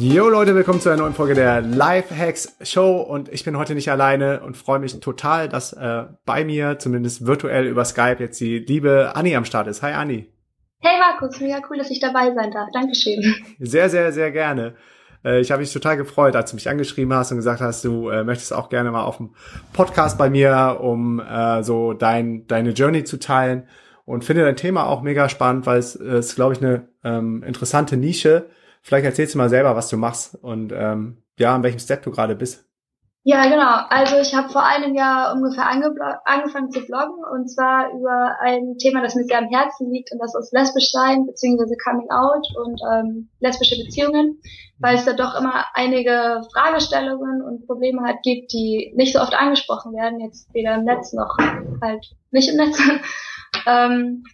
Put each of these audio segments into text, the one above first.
Jo Leute, willkommen zu einer neuen Folge der Life Hacks Show und ich bin heute nicht alleine und freue mich total, dass äh, bei mir, zumindest virtuell über Skype, jetzt die liebe Anni am Start ist. Hi Anni. Hey Markus, mega cool, dass ich dabei sein darf. Dankeschön. Sehr, sehr, sehr gerne. Äh, ich habe mich total gefreut, als du mich angeschrieben hast und gesagt hast, du äh, möchtest auch gerne mal auf dem Podcast bei mir, um äh, so dein, deine Journey zu teilen und finde dein Thema auch mega spannend, weil es äh, ist, glaube ich, eine ähm, interessante Nische Vielleicht erzählst du mal selber, was du machst und ähm, ja, an welchem Step du gerade bist. Ja, genau. Also ich habe vor einem Jahr ungefähr angefangen zu bloggen und zwar über ein Thema, das mir sehr am Herzen liegt und das ist lesbisch sein bzw. Coming Out und ähm, lesbische Beziehungen, weil es da doch immer einige Fragestellungen und Probleme halt gibt, die nicht so oft angesprochen werden, jetzt weder im Netz noch halt nicht im Netz. ähm,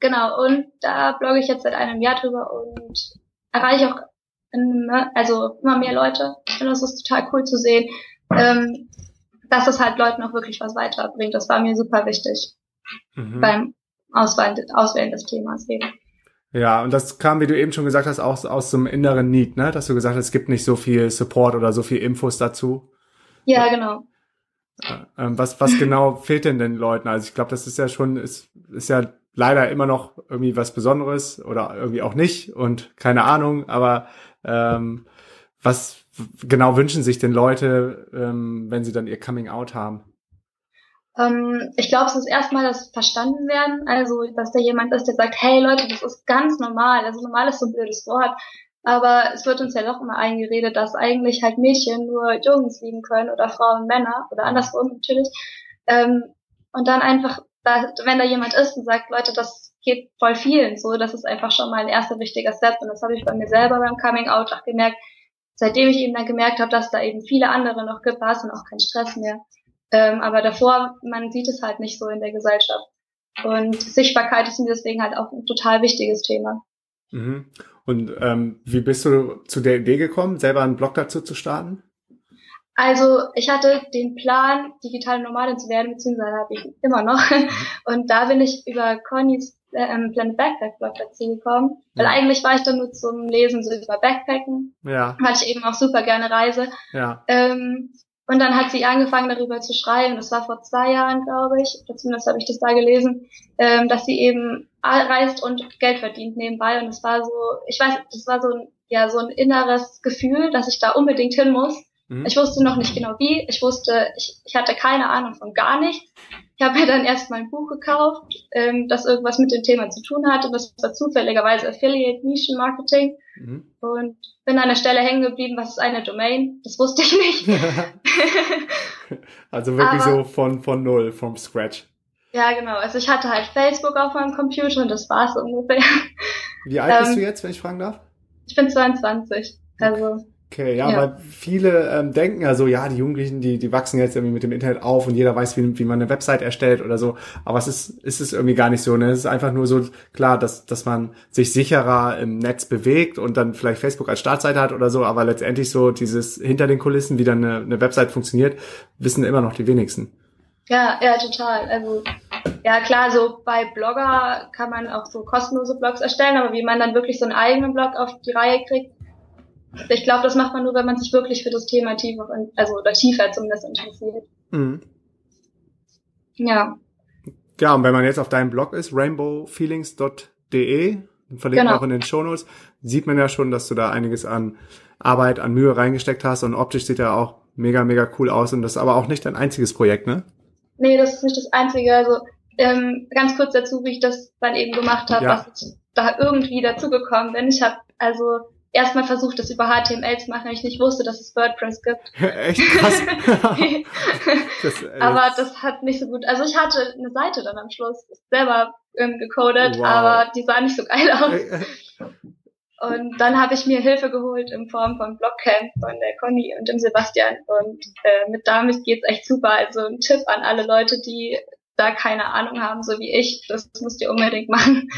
genau, und da blogge ich jetzt seit einem Jahr drüber und erreiche auch in, also immer mehr Leute. Ich finde, das ist total cool zu sehen, ähm, dass es halt Leuten auch wirklich was weiterbringt. Das war mir super wichtig mhm. beim Auswählen, Auswählen des Themas eben. Ja, und das kam, wie du eben schon gesagt hast, auch aus so einem inneren Need, ne? Dass du gesagt hast, es gibt nicht so viel Support oder so viel Infos dazu. Ja, genau. Ähm, was, was genau fehlt denn den Leuten? Also ich glaube, das ist ja schon, ist, ist ja leider immer noch irgendwie was Besonderes oder irgendwie auch nicht und keine Ahnung, aber ähm, was genau wünschen sich denn Leute, ähm, wenn sie dann ihr Coming Out haben? Ähm, ich glaube, es ist erstmal das verstanden werden, also dass da jemand ist, der sagt, hey Leute, das ist ganz normal. Also normal ist so ein blödes Wort, aber es wird uns ja doch immer eingeredet, dass eigentlich halt Mädchen nur Jungs lieben können oder Frauen Männer oder andersrum natürlich. Ähm, und dann einfach wenn da jemand ist und sagt, Leute, das geht voll vielen so, das ist einfach schon mal ein erster wichtiger Step und das habe ich bei mir selber beim Coming Out auch gemerkt. Seitdem ich eben dann gemerkt habe, dass da eben viele andere noch gibt, war es dann auch kein Stress mehr. Ähm, aber davor, man sieht es halt nicht so in der Gesellschaft. Und Sichtbarkeit ist mir deswegen halt auch ein total wichtiges Thema. Mhm. Und ähm, wie bist du zu der Idee gekommen, selber einen Blog dazu zu starten? Also ich hatte den Plan, digitale Nomadin zu werden, beziehungsweise habe ich immer noch. Mhm. Und da bin ich über Connys ähm, Planet Backpack Blog dazu gekommen. Weil ja. eigentlich war ich da nur zum Lesen so über Backpacken, ja. weil ich eben auch super gerne reise. Ja. Ähm, und dann hat sie angefangen darüber zu schreiben, das war vor zwei Jahren, glaube ich, zumindest habe ich das da gelesen, ähm, dass sie eben reist und Geld verdient nebenbei. Und es war so, ich weiß, das war so ein, ja, so ein inneres Gefühl, dass ich da unbedingt hin muss. Mhm. Ich wusste noch nicht genau wie. Ich wusste, ich, ich hatte keine Ahnung von gar nichts. Ich habe mir dann erst mal ein Buch gekauft, ähm, das irgendwas mit dem Thema zu tun hatte. Das war zufälligerweise Affiliate Nischen Marketing. Mhm. Und bin an der Stelle hängen geblieben, was ist eine Domain? Das wusste ich nicht. also wirklich Aber, so von, von null, vom Scratch. Ja, genau. Also ich hatte halt Facebook auf meinem Computer und das war's ungefähr. Wie alt bist du ähm, jetzt, wenn ich fragen darf? Ich bin 22. Also Okay, ja, ja. weil viele ähm, denken ja so, ja, die Jugendlichen, die, die wachsen jetzt irgendwie mit dem Internet auf und jeder weiß, wie, wie man eine Website erstellt oder so. Aber es ist, ist es irgendwie gar nicht so. Ne? Es ist einfach nur so klar, dass, dass man sich sicherer im Netz bewegt und dann vielleicht Facebook als Startseite hat oder so, aber letztendlich so dieses hinter den Kulissen, wie dann eine, eine Website funktioniert, wissen immer noch die wenigsten. Ja, ja, total. Also ja klar, so bei Blogger kann man auch so kostenlose Blogs erstellen, aber wie man dann wirklich so einen eigenen Blog auf die Reihe kriegt, ich glaube, das macht man nur, wenn man sich wirklich für das Thema tiefer, also oder tiefer zumindest interessiert. Mhm. Ja. Ja, und wenn man jetzt auf deinem Blog ist, rainbowfeelings.de, verlinkt genau. auch in den Shownotes, sieht man ja schon, dass du da einiges an Arbeit, an Mühe reingesteckt hast und optisch sieht er auch mega, mega cool aus und das ist aber auch nicht dein einziges Projekt, ne? nee, das ist nicht das Einzige. Also ähm, ganz kurz dazu, wie ich das dann eben gemacht habe, Ja. was ich da irgendwie dazugekommen bin. Ich habe also erstmal versucht, das über HTML zu machen, weil ich nicht wusste, dass es WordPress gibt. Echt krass. das, äh, aber das hat nicht so gut. Also ich hatte eine Seite dann am Schluss selber ähm, gecodet, Wow. aber die sah nicht so geil aus. äh, Und dann habe ich mir Hilfe geholt in Form von Blockcamp von der Conny und dem Sebastian. Und äh, mit damit geht's echt super. Also ein Tipp an alle Leute, die da keine Ahnung haben, so wie ich. Das müsst ihr unbedingt machen.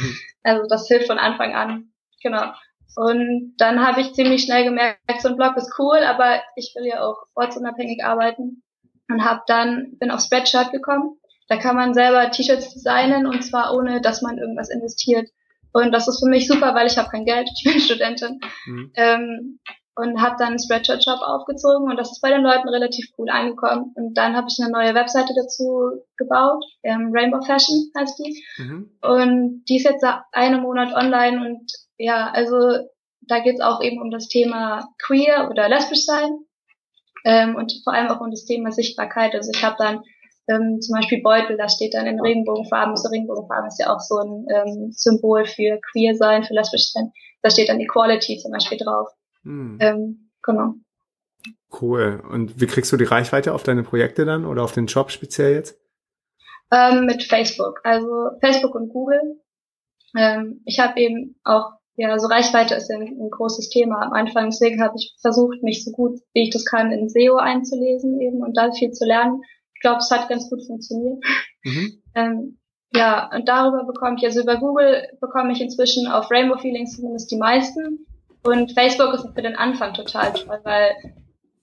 Also das hilft von Anfang an. Genau. Und dann habe ich ziemlich schnell gemerkt, so ein Blog ist cool, aber ich will ja auch ortsunabhängig arbeiten. Und habe dann, bin auf Spreadshirt gekommen. Da kann man selber T-Shirts designen und zwar ohne, dass man irgendwas investiert. Und das ist für mich super, weil ich habe kein Geld, ich bin Studentin. Mhm. Ähm, und habe dann einen Spreadshirt-Shop aufgezogen und das ist bei den Leuten relativ cool angekommen. Und dann habe ich eine neue Webseite dazu gebaut, ähm, Rainbow Fashion heißt die. Mhm. Und die ist jetzt seit einem Monat online und ja, also da geht's auch eben um das Thema queer oder lesbisch sein ähm, und vor allem auch um das Thema Sichtbarkeit. Also ich habe dann ähm, zum Beispiel Beutel, da steht dann in Regenbogenfarben, so Regenbogenfarben ist ja auch so ein ähm, Symbol für queer sein, für lesbisch sein. Da steht dann Equality zum Beispiel drauf. Mhm. Ähm, genau. Cool. Und wie kriegst du die Reichweite auf deine Projekte dann oder auf den Job speziell jetzt? Ähm, mit Facebook, also Facebook und Google. Ähm, ich habe eben auch, ja, so Reichweite ist ja ein, ein großes Thema am Anfang, deswegen habe ich versucht, mich so gut wie ich das kann in SEO einzulesen eben und da viel zu lernen. Ich glaube, es hat ganz gut funktioniert. Mhm. Ähm, ja, und darüber bekomme ich, also über Google bekomme ich inzwischen auf Rainbow Feelings zumindest die meisten. Und Facebook ist für den Anfang total toll, weil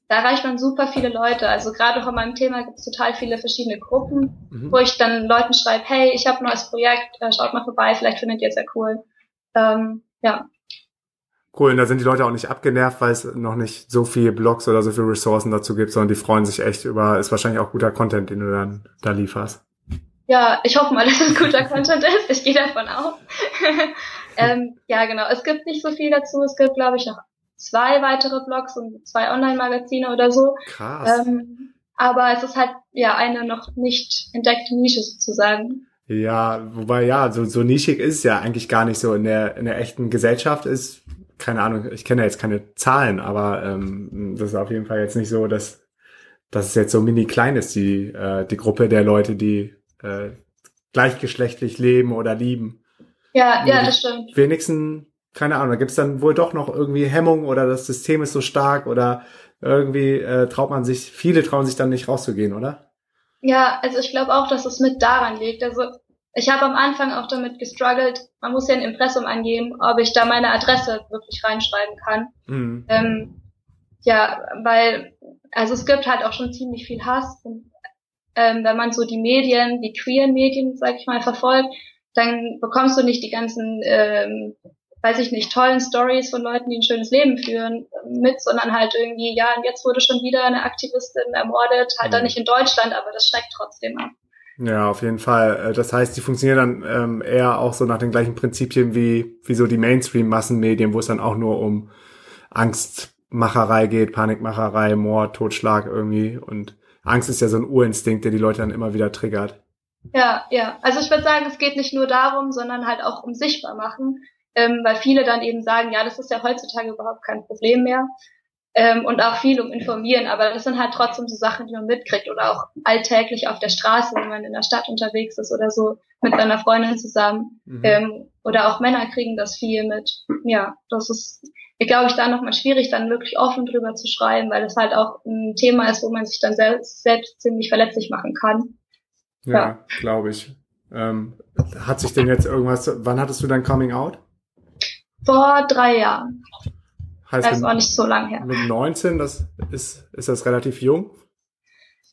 da erreicht man super viele Leute. Also gerade auch an meinem Thema gibt es total viele verschiedene Gruppen, Mhm. wo ich dann Leuten schreibe, hey, ich habe ein neues Projekt, äh, schaut mal vorbei, vielleicht findet ihr es ja cool. Ähm, ja, Cool, und da sind die Leute auch nicht abgenervt, weil es noch nicht so viele Blogs oder so viele Ressourcen dazu gibt, sondern die freuen sich echt über, ist wahrscheinlich auch guter Content, den du dann da lieferst. ja, ich hoffe mal, dass es guter Content ist. Ich gehe davon aus. ähm, ja, genau. Es gibt nicht so viel dazu. Es gibt, glaube ich, noch zwei weitere Blogs und zwei Online-Magazine oder so. Krass. Ähm, aber es ist halt ja eine noch nicht entdeckte Nische sozusagen. Ja, wobei ja, so, so nischig ist es ja eigentlich gar nicht so in der, in der echten Gesellschaft ist, keine Ahnung, ich kenne ja jetzt keine Zahlen, aber ähm, das ist auf jeden Fall jetzt nicht so, dass, dass es jetzt so mini klein ist, die, äh, die Gruppe der Leute, die äh, gleichgeschlechtlich leben oder lieben. Ja, Ja, ja, das stimmt. Wenigstens, keine Ahnung, da gibt's dann wohl doch noch irgendwie Hemmung oder das System ist so stark oder irgendwie äh, traut man sich, viele trauen sich dann nicht rauszugehen, oder? Ja, also ich glaube auch, dass es mit daran liegt. Also ich habe am Anfang auch damit gestruggelt, man muss ja ein Impressum angeben, ob ich da meine Adresse wirklich reinschreiben kann. Mhm. Ähm, ja, weil, also es gibt halt auch schon ziemlich viel Hass. Und, ähm, wenn man so die Medien, die queeren Medien, sag ich mal, verfolgt, dann bekommst du nicht die ganzen, ähm, weiß ich nicht, tollen Stories von Leuten, die ein schönes Leben führen, mit, sondern halt irgendwie, ja, und jetzt wurde schon wieder eine Aktivistin ermordet, halt dann Mhm. nicht in Deutschland, aber das schreckt trotzdem ab. Ja, auf jeden Fall. Äh, Das heißt, die funktionieren dann ähm, eher auch so nach den gleichen Prinzipien wie, wie so die Mainstream-Massenmedien, wo es dann auch nur um Angstmacherei geht, Panikmacherei, Mord, Totschlag irgendwie. Und Angst ist ja so ein Urinstinkt, der die Leute dann immer wieder triggert. Ja, ja. Also ich würde sagen, es geht nicht nur darum, sondern halt auch um sichtbar machen, ähm, weil viele dann eben sagen, ja, das ist ja heutzutage überhaupt kein Problem mehr. Ähm, und auch viel um informieren, aber das sind halt trotzdem so Sachen, die man mitkriegt oder auch alltäglich auf der Straße, wenn man in der Stadt unterwegs ist oder so mit seiner Freundin zusammen. Mhm. Ähm, oder auch Männer kriegen das viel mit. Ja, das ist, glaube ich, da nochmal schwierig, dann wirklich offen drüber zu schreiben, weil es halt auch ein Thema ist, wo man sich dann selbst, selbst ziemlich verletzlich machen kann. ja, ja. glaube ich. Ähm, hat sich denn jetzt irgendwas, wann hattest du dein Coming Out? Vor drei Jahren. Heißt Das war mit, nicht so lang her. mit 19, das ist, ist das relativ jung?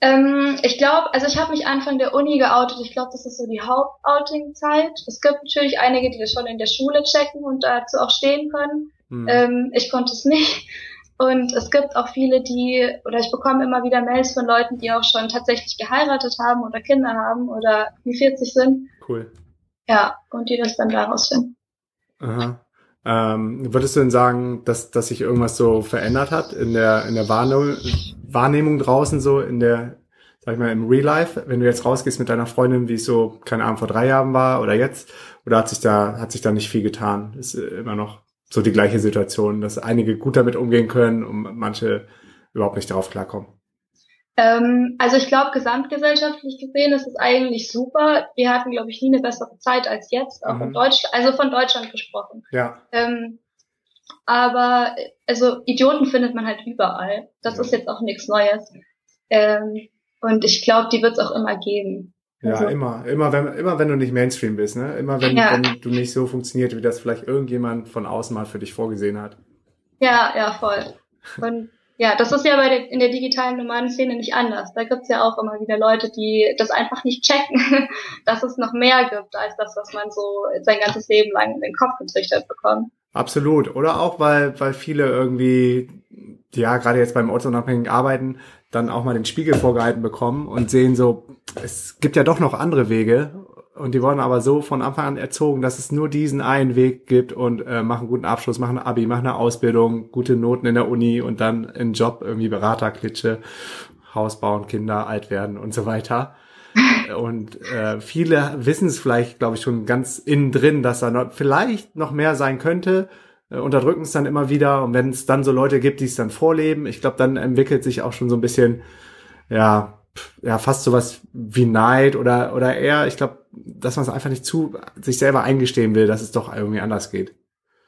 Ähm, ich glaube, also ich habe mich Anfang der Uni geoutet. Ich glaube, das ist so die Hauptouting-Zeit. Es gibt natürlich einige, die das schon in der Schule checken und dazu auch stehen können. Hm. Ähm, ich konnte es nicht. Und es gibt auch viele, die, oder ich bekomme immer wieder Mails von Leuten, die auch schon tatsächlich geheiratet haben oder Kinder haben oder die 40 sind. Cool. Ja, und die das dann daraus finden. Aha. Ähm, würdest du denn sagen, dass, dass sich irgendwas so verändert hat in der, in der Wahrnehmung, Wahrnehmung draußen, so in der, sag ich mal, im Real Life, wenn du jetzt rausgehst mit deiner Freundin, wie es so, keine Ahnung, vor drei Jahren war oder jetzt? Oder hat sich da, hat sich da nicht viel getan? Ist äh, immer noch so die gleiche Situation, dass einige gut damit umgehen können und manche überhaupt nicht darauf klarkommen? Ähm, also ich glaube, gesamtgesellschaftlich gesehen ist es eigentlich super. Wir hatten, glaube ich, nie eine bessere Zeit als jetzt, auch mhm. in Deutschland, also von Deutschland gesprochen. Ja. Ähm, aber also Idioten findet man halt überall. Das ja. ist jetzt auch nichts Neues. Ähm, und ich glaube, die wird es auch immer geben. Ja, also, immer, immer wenn, immer wenn du nicht Mainstream bist, ne? Immer wenn, ja. wenn du nicht so funktioniert, wie das vielleicht irgendjemand von außen mal für dich vorgesehen hat. Ja, ja, voll. Und ja, das ist ja bei der, in der digitalen normalen Szene nicht anders. Da gibt's ja auch immer wieder Leute, die das einfach nicht checken, dass es noch mehr gibt als das, was man so sein ganzes Leben lang in den Kopf getrichtert bekommt. Absolut. Oder auch, weil, weil viele irgendwie, ja, gerade jetzt beim ortsunabhängigen Arbeiten, dann auch mal den Spiegel vorgehalten bekommen und sehen so, es gibt ja doch noch andere Wege und die wurden aber so von Anfang an erzogen, dass es nur diesen einen Weg gibt und äh, machen guten Abschluss, machen Abi, machen eine Ausbildung, gute Noten in der Uni und dann in Job irgendwie Beraterklitsche, Haus bauen, Kinder alt werden und so weiter. Und äh, viele wissen es vielleicht, glaube ich, schon ganz innen drin, dass da noch, vielleicht noch mehr sein könnte, äh, unterdrücken es dann immer wieder. Und wenn es dann so Leute gibt, die es dann vorleben, ich glaube, dann entwickelt sich auch schon so ein bisschen, ja, ja, fast sowas wie Neid oder, oder eher, ich glaube, dass man es einfach nicht zu sich selber eingestehen will, dass es doch irgendwie anders geht.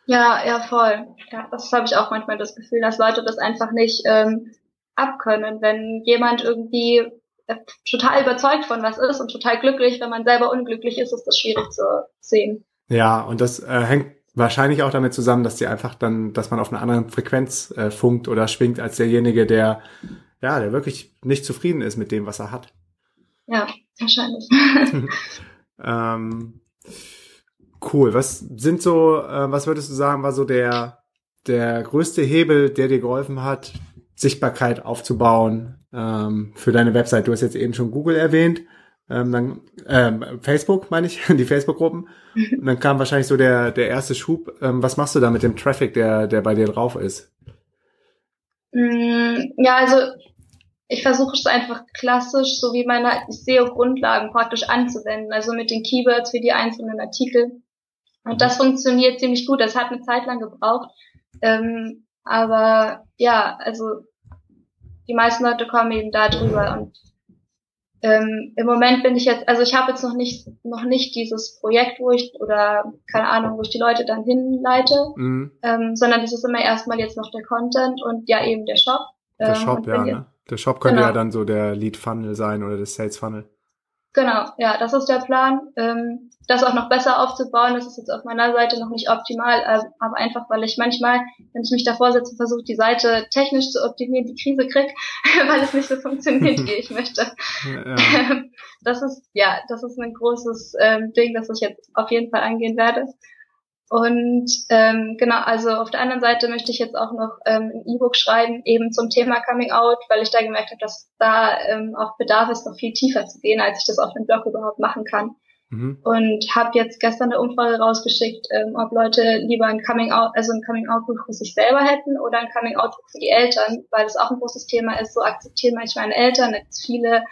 Ja, ja, voll. Ja, das habe ich auch manchmal das Gefühl, dass Leute das einfach nicht ähm, abkönnen, wenn jemand irgendwie äh, total überzeugt von was ist und total glücklich, wenn man selber unglücklich ist, ist das schwierig zu sehen. Ja, und das äh, hängt wahrscheinlich auch damit zusammen, dass die einfach dann, dass man auf einer anderen Frequenz äh, funkt oder schwingt als derjenige, der ja, der wirklich nicht zufrieden ist mit dem, was er hat. Ja, wahrscheinlich. ähm, cool. Was sind so, äh, was würdest du sagen, war so der der größte Hebel, der dir geholfen hat, Sichtbarkeit aufzubauen ähm, für deine Website? Du hast jetzt eben schon Google erwähnt. Ähm, dann ähm, Facebook meine ich, die Facebook-Gruppen. Und dann kam wahrscheinlich so der der erste Schub. Ähm, was machst du da mit dem Traffic, der der bei dir drauf ist? Mm, ja, also ich versuche es einfach klassisch, so wie meine SEO-Grundlagen praktisch anzuwenden, also mit den Keywords für die einzelnen Artikel. Und das funktioniert ziemlich gut. Das hat eine Zeit lang gebraucht. Ähm, aber ja, also die meisten Leute kommen eben da drüber und ähm, Im Moment bin ich jetzt, also ich habe jetzt noch nicht noch nicht dieses Projekt, wo ich oder keine Ahnung, wo ich die Leute dann hinleite, mhm. ähm, sondern das ist immer erstmal jetzt noch der Content und ja eben der Shop. Der ähm, Shop, ja, ne? Der Shop könnte genau. ja dann so der Lead Funnel sein oder das Sales Funnel. Genau, ja, das ist der Plan. Ähm, das auch noch besser aufzubauen, das ist jetzt auf meiner Seite noch nicht optimal, äh, aber einfach, weil ich manchmal, wenn ich mich davor setze, versuche, die Seite technisch zu optimieren, die Krise krieg, weil es nicht so funktioniert, wie ich möchte. Ja. Das ist, ja, das ist ein großes ähm, Ding, das ich jetzt auf jeden Fall angehen werde. Und ähm, genau, also auf der anderen Seite möchte ich jetzt auch noch ähm, ein E-Book schreiben, eben zum Thema Coming Out, weil ich da gemerkt habe, dass da ähm, auch Bedarf ist, noch viel tiefer zu gehen, als ich das auf dem Blog überhaupt machen kann. Mhm. Und habe jetzt gestern eine Umfrage rausgeschickt, ähm, ob Leute lieber ein Coming Out, also ein Coming Out Buch für sich selber hätten oder ein Coming Out Buch für die Eltern, weil das auch ein großes Thema ist. So akzeptieren manchmal meine Eltern, jetzt viele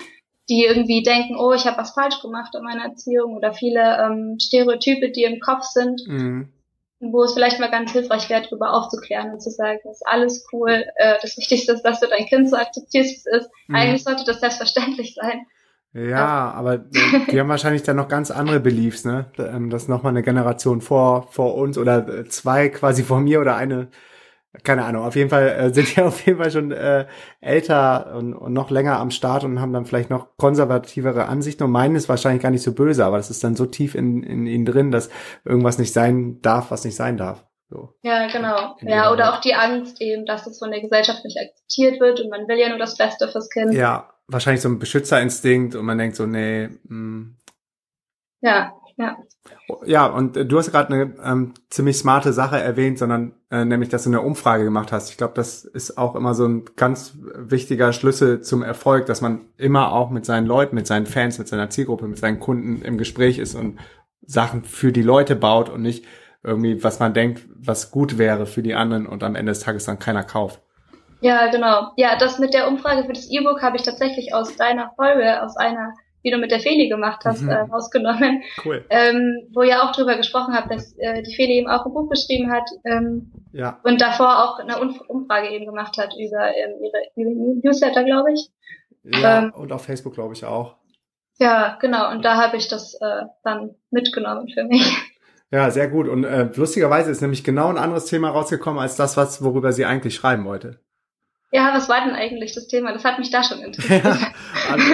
die irgendwie denken, oh, ich habe was falsch gemacht in meiner Erziehung oder viele ähm, Stereotype, die im Kopf sind, mhm. wo es vielleicht mal ganz hilfreich wäre, darüber aufzuklären und zu sagen, das ist alles cool, äh, das Wichtigste ist, dass du dein Kind so akzeptierst, es ist. Mhm. Eigentlich sollte das selbstverständlich sein. Ja, aber die haben wahrscheinlich dann noch ganz andere Beliefs, ne? Ähm, dass nochmal eine Generation vor, vor uns oder zwei quasi vor mir oder eine keine Ahnung, auf jeden Fall äh, sind die auf jeden Fall schon äh, älter und, und noch länger am Start und haben dann vielleicht noch konservativere Ansichten und meinen ist wahrscheinlich gar nicht so böse, aber das ist dann so tief in, in ihnen drin, dass irgendwas nicht sein darf, was nicht sein darf. So. Ja, genau. Ja, oder auch die Angst eben, dass es von der Gesellschaft nicht akzeptiert wird und man will ja nur das Beste fürs Kind. Ja, wahrscheinlich so ein Beschützerinstinkt und man denkt so, nee, mh. Hm. Ja, ja. Ja, und äh, du hast gerade eine ähm, ziemlich smarte Sache erwähnt, sondern äh, nämlich, dass du eine Umfrage gemacht hast. Ich glaube, das ist auch immer so ein ganz wichtiger Schlüssel zum Erfolg, dass man immer auch mit seinen Leuten, mit seinen Fans, mit seiner Zielgruppe, mit seinen Kunden im Gespräch ist und Sachen für die Leute baut und nicht irgendwie, was man denkt, was gut wäre für die anderen und am Ende des Tages dann keiner kauft. Ja, genau. Ja, das mit der Umfrage für das E-Book habe ich tatsächlich aus deiner Folge, aus einer, die du mit der Feli gemacht hast, mhm. äh, rausgenommen. Cool. Ähm, wo ihr auch drüber gesprochen habt, dass äh, die Feli eben auch ein Buch geschrieben hat ähm, ja. und davor auch eine Umfrage eben gemacht hat über ähm, ihre, ihre Newsletter, glaube ich. Ja, ähm, und auf Facebook, glaube ich, auch. Ja, genau. Und da habe ich das äh, dann mitgenommen für mich. Ja, sehr gut. Und äh, lustigerweise ist nämlich genau ein anderes Thema rausgekommen als das, was worüber sie eigentlich schreiben wollte. Ja, was war denn eigentlich das Thema? Das hat mich da schon interessiert. Ja, also,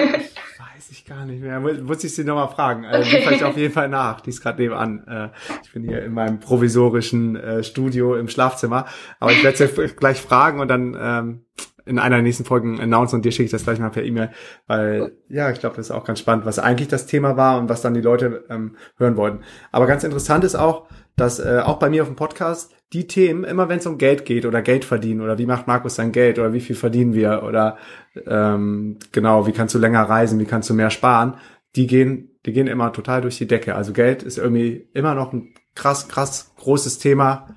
weiß ich gar nicht mehr. Muss ich sie nochmal fragen. Also. Die vielleicht auf jeden Fall nach. Die ist gerade nebenan. Äh, ich bin hier in meinem provisorischen äh, Studio im Schlafzimmer. Aber ich werde sie gleich fragen und dann ähm, in einer der nächsten Folgen announcen und dir schicke ich das gleich mal per E-Mail, weil ja, ich glaube, das ist auch ganz spannend, was eigentlich das Thema war und was dann die Leute ähm, hören wollten. Aber ganz interessant ist auch, dass äh, auch bei mir auf dem Podcast die Themen, immer wenn es um Geld geht oder Geld verdienen oder wie macht Markus sein Geld oder wie viel verdienen wir oder ähm, genau, wie kannst du länger reisen, wie kannst du mehr sparen, die gehen, die gehen immer total durch die Decke. Also Geld ist irgendwie immer noch ein krass, krass großes Thema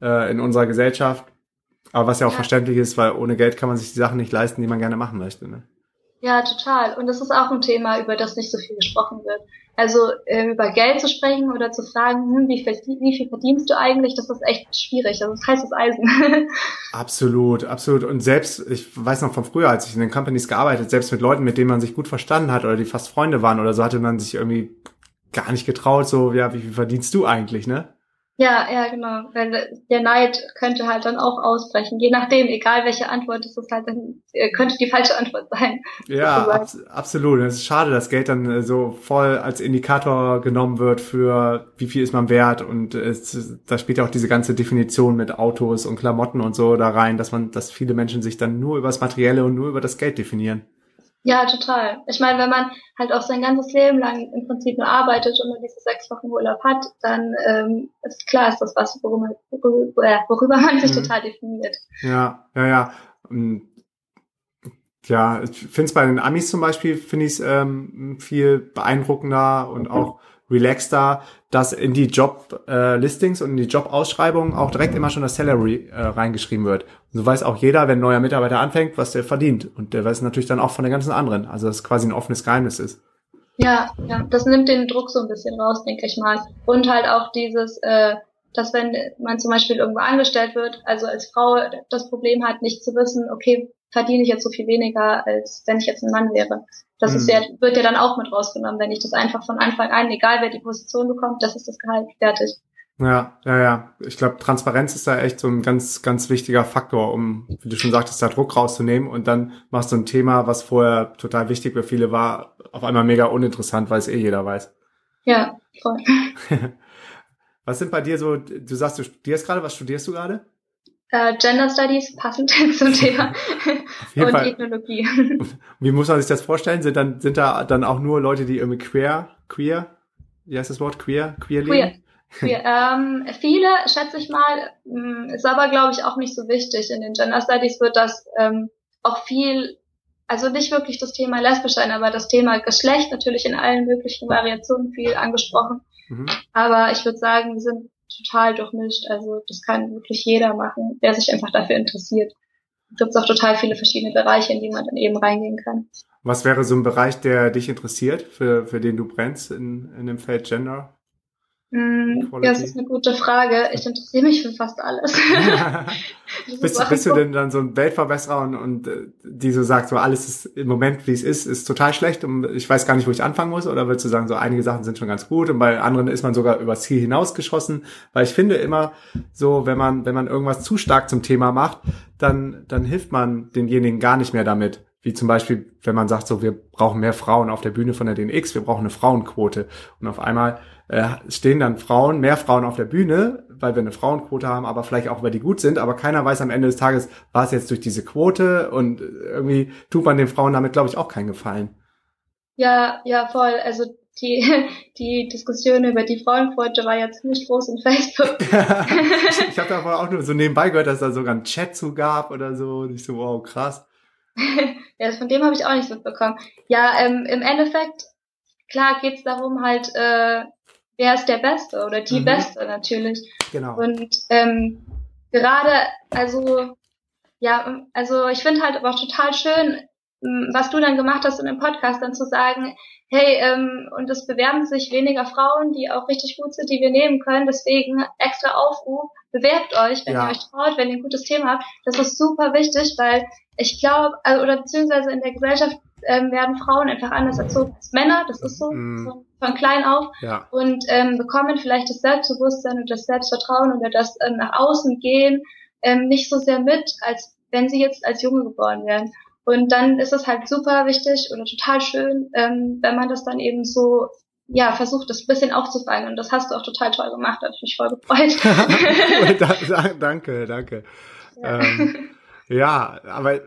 äh, in unserer Gesellschaft aber was ja auch ja. verständlich ist, weil ohne Geld kann man sich die Sachen nicht leisten, die man gerne machen möchte. Ne? Ja, total. Und das ist auch ein Thema, über das nicht so viel gesprochen wird. Also äh, über Geld zu sprechen oder zu fragen, hm, wie, viel, wie viel verdienst du eigentlich, das ist echt schwierig. Das heißt das Eisen. absolut, absolut. Und selbst, ich weiß noch von früher, als ich in den Companies gearbeitet, selbst mit Leuten, mit denen man sich gut verstanden hat oder die fast Freunde waren oder so, hatte man sich irgendwie gar nicht getraut, so, ja, wie viel verdienst du eigentlich, ne? Ja, ja, genau. Weil der Neid könnte halt dann auch ausbrechen. Je nachdem, egal welche Antwort ist es halt, dann äh, könnte die falsche Antwort sein. Ja, ab, absolut. Es ist schade, dass Geld dann äh, so voll als Indikator genommen wird für wie viel ist man wert und es, da spielt ja auch diese ganze Definition mit Autos und Klamotten und so da rein, dass man, dass viele Menschen sich dann nur über das Materielle und nur über das Geld definieren. Ja, total. Ich meine, wenn man halt auch sein ganzes Leben lang im Prinzip nur arbeitet und nur diese sechs Wochen Urlaub hat, dann ähm, ist klar, ist das was, worüber, worüber, worüber man sich mhm. total definiert. Ja, ja, ja. Ja, ich finde es bei den Amis zum Beispiel, finde ich es ähm, viel beeindruckender und auch relaxter, dass in die Job-Listings äh, und in die Job-Ausschreibungen auch direkt immer schon das Salary äh, reingeschrieben wird. Und so weiß auch jeder, wenn ein neuer Mitarbeiter anfängt, was der verdient. Und der weiß natürlich dann auch von den ganzen anderen. Also dass quasi ein offenes Geheimnis ist. Ja, ja, das nimmt den Druck so ein bisschen raus, denke ich mal. Und halt auch dieses, äh, dass wenn man zum Beispiel irgendwo angestellt wird, also als Frau das Problem hat, nicht zu wissen, okay, verdiene ich jetzt so viel weniger, als wenn ich jetzt ein Mann wäre. Das mhm. ist ja, wird ja dann auch mit rausgenommen, wenn ich das einfach von Anfang an, egal wer die Position bekommt, das ist das Gehalt, fertig. Ja, ja, ja. Ich glaube, Transparenz ist da echt so ein ganz, ganz wichtiger Faktor, um, wie du schon sagtest, da Druck rauszunehmen und dann machst du ein Thema, was vorher total wichtig für viele war, auf einmal mega uninteressant, weil es eh jeder weiß. Ja, voll. was sind bei dir so, du sagst, du studierst gerade, was studierst du gerade? Uh, Gender Studies, passend zum Thema. und Fall. Ethnologie. Wie muss man sich das vorstellen? Sind dann, sind da dann auch nur Leute, die irgendwie queer, queer, wie heißt das Wort? Queer, queer leben? Queer. queer. ähm, viele, schätze ich mal, mm, ist aber, glaube ich, auch nicht so wichtig. In den Gender Studies wird das ähm, auch viel, also nicht wirklich das Thema lesbisch sein, aber das Thema Geschlecht natürlich in allen möglichen Variationen viel angesprochen. Mhm. Aber ich würde sagen, wir sind total durchmischt. Also das kann wirklich jeder machen, der sich einfach dafür interessiert. Gibt es auch total viele verschiedene Bereiche, in die man dann eben reingehen kann. Was wäre so ein Bereich, der dich interessiert, für, für den du brennst in, in dem Feld Gender? Mm, ja, das ist eine gute Frage. Ich interessiere mich für fast alles. bist, bist du denn dann so ein Weltverbesserer und, und äh, die so sagt, so alles ist im Moment, wie es ist, ist total schlecht und ich weiß gar nicht, wo ich anfangen muss? Oder würdest du sagen, so einige Sachen sind schon ganz gut und bei anderen ist man sogar übers Ziel hinausgeschossen? Weil ich finde immer so, wenn man, wenn man irgendwas zu stark zum Thema macht, dann, dann hilft man denjenigen gar nicht mehr damit. Wie zum Beispiel, wenn man sagt, so, wir brauchen mehr Frauen auf der Bühne von der DNX, wir brauchen eine Frauenquote. Und auf einmal äh, stehen dann Frauen, mehr Frauen auf der Bühne, weil wir eine Frauenquote haben, aber vielleicht auch, weil die gut sind, aber keiner weiß am Ende des Tages, war es jetzt durch diese Quote und irgendwie tut man den Frauen damit, glaube ich, auch keinen Gefallen. Ja, ja, voll. Also die, die Diskussion über die Frauenquote war ja ziemlich groß in Facebook. ich habe da auch nur so nebenbei gehört, dass da sogar ein Chat zu gab oder so. Und ich so, wow, krass. Ja, von dem habe ich auch nichts mitbekommen. Ja, ähm, im Endeffekt, klar geht's darum, halt äh, wer ist der Beste oder die mhm. Beste natürlich. Genau. Und ähm, gerade, also Ja, also ich finde halt aber auch total schön, was du dann gemacht hast in dem Podcast, dann zu sagen, hey, ähm, und es bewerben sich weniger Frauen, die auch richtig gut sind, die wir nehmen können. Deswegen extra Aufruf, bewerbt euch, wenn ja. ihr euch traut, wenn ihr ein gutes Thema habt. Das ist super wichtig, weil ich glaube, also, oder beziehungsweise in der Gesellschaft ähm, werden Frauen einfach anders erzogen als Männer, das ist so, mm. so von klein auf, ja. und ähm, bekommen vielleicht das Selbstbewusstsein und das Selbstvertrauen oder das ähm, nach außen gehen ähm, nicht so sehr mit, als wenn sie jetzt als Junge geboren werden. Und dann ist es halt super wichtig oder total schön, ähm, wenn man das dann eben so ja, versucht, das ein bisschen aufzufangen. Und das hast du auch total toll gemacht, da habe ich mich voll gefreut. danke, danke. Ja. Ähm, ja, aber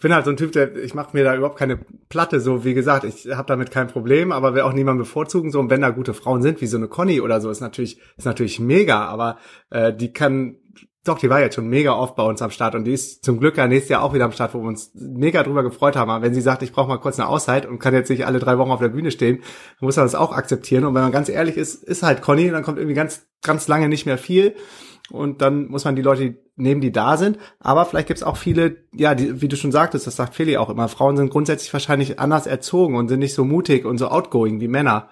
ich bin halt so ein Typ, der ich mache mir da überhaupt keine Platte. So wie gesagt, ich habe damit kein Problem, aber will auch niemanden bevorzugen. So und wenn da gute Frauen sind, wie so eine Conny oder so, ist natürlich ist natürlich mega. Aber äh, die kann doch, die war jetzt schon mega oft bei uns am Start und die ist zum Glück ja nächstes Jahr auch wieder am Start, wo wir uns mega drüber gefreut haben. Aber wenn sie sagt, ich brauche mal kurz eine Auszeit und kann jetzt nicht alle drei Wochen auf der Bühne stehen, dann muss man das auch akzeptieren. Und wenn man ganz ehrlich ist, ist halt Conny, dann kommt irgendwie ganz, ganz lange nicht mehr viel. Und dann muss man die Leute nehmen, die da sind. Aber vielleicht gibt's auch viele, ja, die, wie du schon sagtest, das sagt Feli auch immer, Frauen sind grundsätzlich wahrscheinlich anders erzogen und sind nicht so mutig und so outgoing wie Männer.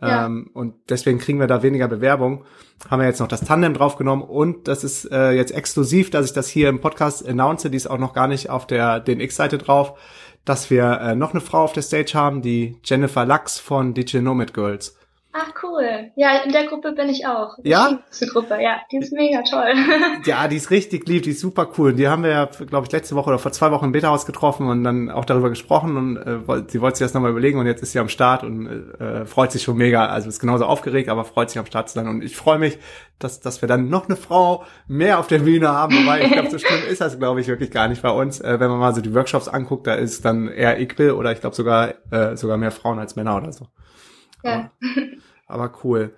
Ja. Ähm, und deswegen kriegen wir da weniger Bewerbung. Haben wir jetzt noch das Tandem draufgenommen und das ist äh, jetzt exklusiv, dass ich das hier im Podcast announce, die ist auch noch gar nicht auf der den X-Seite drauf, dass wir äh, noch eine Frau auf der Stage haben, die Jennifer Lachs von DJ Nomad Girls. Ach cool. Ja, in der Gruppe bin ich auch. Ja? Die Gruppe, ja. Die ist mega toll. ja, die ist richtig lieb, die ist super cool. Die haben wir ja, glaube ich, letzte Woche oder vor zwei Wochen im Beta-Haus getroffen und dann auch darüber gesprochen und äh, sie wollte sich das nochmal überlegen und jetzt ist sie am Start und äh, freut sich schon mega. Also ist genauso aufgeregt, aber freut sich am Start zu sein. Und ich freue mich, dass, dass wir dann noch eine Frau mehr auf der Bühne haben, wobei ich glaube, so schlimm ist das, glaube ich, wirklich gar nicht bei uns. Äh, wenn man mal so die Workshops anguckt, da ist dann eher equal oder ich glaube sogar äh, sogar mehr Frauen als Männer oder so. Ja. Aber, aber cool.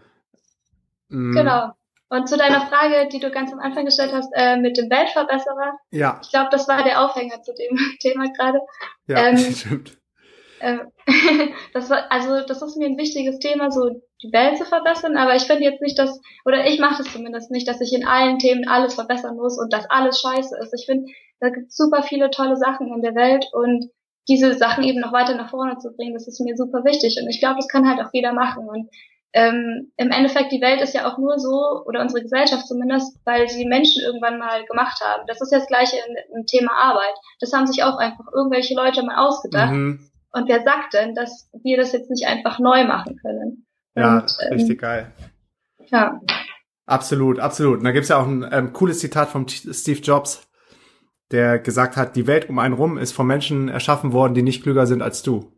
Mhm. Genau. Und zu deiner Frage, die du ganz am Anfang gestellt hast, äh, mit dem Weltverbesserer. Ja. Ich glaube, das war der Aufhänger zu dem Thema gerade. Ja, ähm, stimmt. Äh, das war, also das ist mir ein wichtiges Thema, so die Welt zu verbessern, aber ich finde jetzt nicht, dass, oder ich mache das zumindest nicht, dass ich in allen Themen alles verbessern muss und dass alles scheiße ist. Ich finde, da gibt super viele tolle Sachen in der Welt und diese Sachen eben noch weiter nach vorne zu bringen, das ist mir super wichtig und ich glaube, das kann halt auch jeder machen und ähm, im Endeffekt, die Welt ist ja auch nur so, oder unsere Gesellschaft zumindest, weil sie Menschen irgendwann mal gemacht haben. Das ist ja das gleiche im, Thema Arbeit. Das haben sich auch einfach irgendwelche Leute mal ausgedacht. Mhm. Und wer sagt denn, dass wir das jetzt nicht einfach neu machen können? Ja, Und, ähm, richtig geil. Ja. Absolut, absolut. Und da gibt's ja auch ein ähm, cooles Zitat von Steve Jobs, der gesagt hat, die Welt um einen rum ist von Menschen erschaffen worden, die nicht klüger sind als du.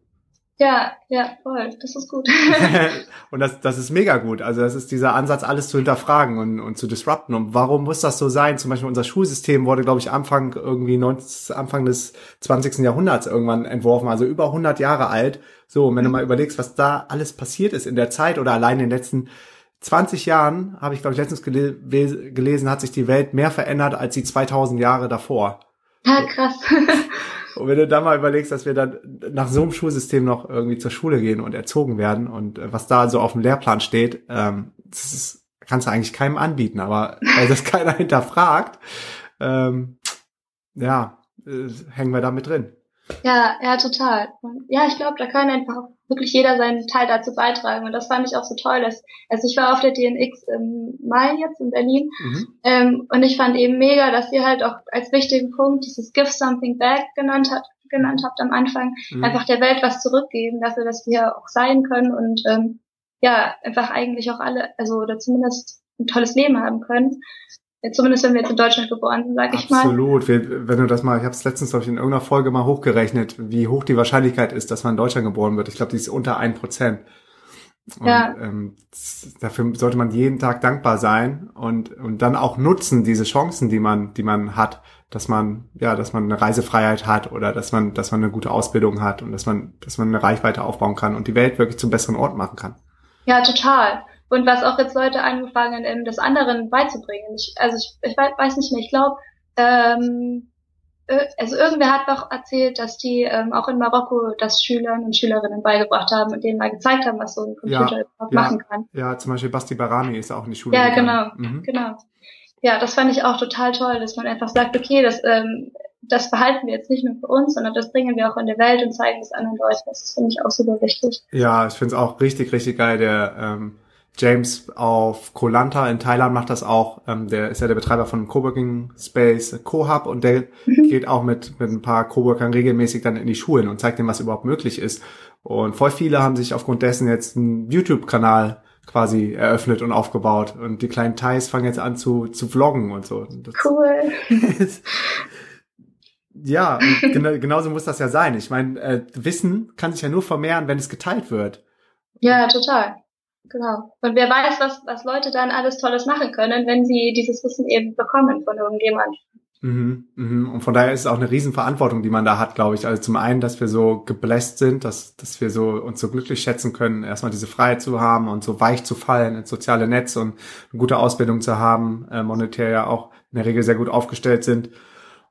Ja, ja, voll. Das ist gut. und das, das ist mega gut. Also das ist dieser Ansatz, alles zu hinterfragen und, und zu disrupten. Und warum muss das so sein? Zum Beispiel unser Schulsystem wurde, glaube ich, Anfang irgendwie 19, Anfang des 20. Jahrhunderts irgendwann entworfen, also über 100 Jahre alt. So, und wenn du mal überlegst, was da alles passiert ist in der Zeit oder allein in den letzten 20 Jahren, habe ich, glaube ich, letztens gele gelesen, hat sich die Welt mehr verändert als die 2000 Jahre davor. Ja, krass. Und wenn du da mal überlegst, dass wir dann nach so einem Schulsystem noch irgendwie zur Schule gehen und erzogen werden und äh, was da so auf dem Lehrplan steht, ähm, das ist, kannst du eigentlich keinem anbieten, aber weil das keiner hinterfragt, ähm, ja, äh, hängen wir da mit drin. Ja, ja, total. Ja, ich glaube, da kann einfach wirklich jeder seinen Teil dazu beitragen. Und das fand ich auch so toll. Dass, also ich war auf der DNX im Mai jetzt in Berlin mhm. ähm, und ich fand eben mega, dass ihr halt auch als wichtigen Punkt dieses Give Something Back genannt hat genannt habt am Anfang, mhm. einfach der Welt was zurückgeben, dafür, dass wir auch sein können und ähm, ja, einfach eigentlich auch alle, also oder zumindest ein tolles Leben haben können. Zumindest wenn wir jetzt in Deutschland geboren sind, sag ich mal. Absolut. Wenn du das mal, ich habe es letztens, glaube ich, in irgendeiner Folge mal hochgerechnet, wie hoch die Wahrscheinlichkeit ist, dass man in Deutschland geboren wird. Ich glaube, die ist unter ein Prozent. Und, ja. ähm, dafür sollte man jeden Tag dankbar sein und, und dann auch nutzen, diese Chancen, die man, die man hat, dass man, ja, dass man eine Reisefreiheit hat oder dass man, dass man eine gute Ausbildung hat und dass man, dass man eine Reichweite aufbauen kann und die Welt wirklich zum besseren Ort machen kann. Ja, total. Und was auch jetzt Leute angefangen, ähm, das anderen beizubringen. Ich, also ich, ich weiß nicht mehr, ich glaube, ähm, also irgendwer hat doch erzählt, dass die ähm, auch in Marokko das Schülern und Schülerinnen beigebracht haben und denen mal gezeigt haben, was so ein Computer ja, überhaupt ja, machen kann. Ja, zum Beispiel Basti Barami ist auch in die Schule. Ja, gegangen. genau, mhm. genau. ja, das fand ich auch total toll, dass man einfach sagt, okay, das, ähm, das behalten wir jetzt nicht nur für uns, sondern das bringen wir auch in der Welt und zeigen es anderen Leuten. Das finde ich auch super wichtig. Ja, ich finde es auch richtig, richtig geil. Der ähm, James auf Kolanta in Thailand macht das auch. Ähm, der ist ja der Betreiber von Coworking Space CoHub und der mhm. geht auch mit, mit ein paar Coworkern regelmäßig dann in die Schulen und zeigt denen, was überhaupt möglich ist. Und voll viele haben sich aufgrund dessen jetzt einen YouTube-Kanal quasi eröffnet und aufgebaut. Und die kleinen Thais fangen jetzt an zu, zu vloggen und so. Das cool. ja, genau, genauso muss das ja sein. Ich meine, äh, Wissen kann sich ja nur vermehren, wenn es geteilt wird. Ja, total. Genau. Und wer weiß, was, was Leute dann alles Tolles machen können, wenn sie dieses Wissen eben bekommen von irgendjemandem. Mhm, mhm. Und von daher ist es auch eine Riesenverantwortung, die man da hat, glaube ich. Also zum einen, dass wir so gebläst sind, dass, dass wir so uns so glücklich schätzen können, erstmal diese Freiheit zu haben und so weich zu fallen ins soziale Netz und eine gute Ausbildung zu haben, äh, monetär ja auch in der Regel sehr gut aufgestellt sind.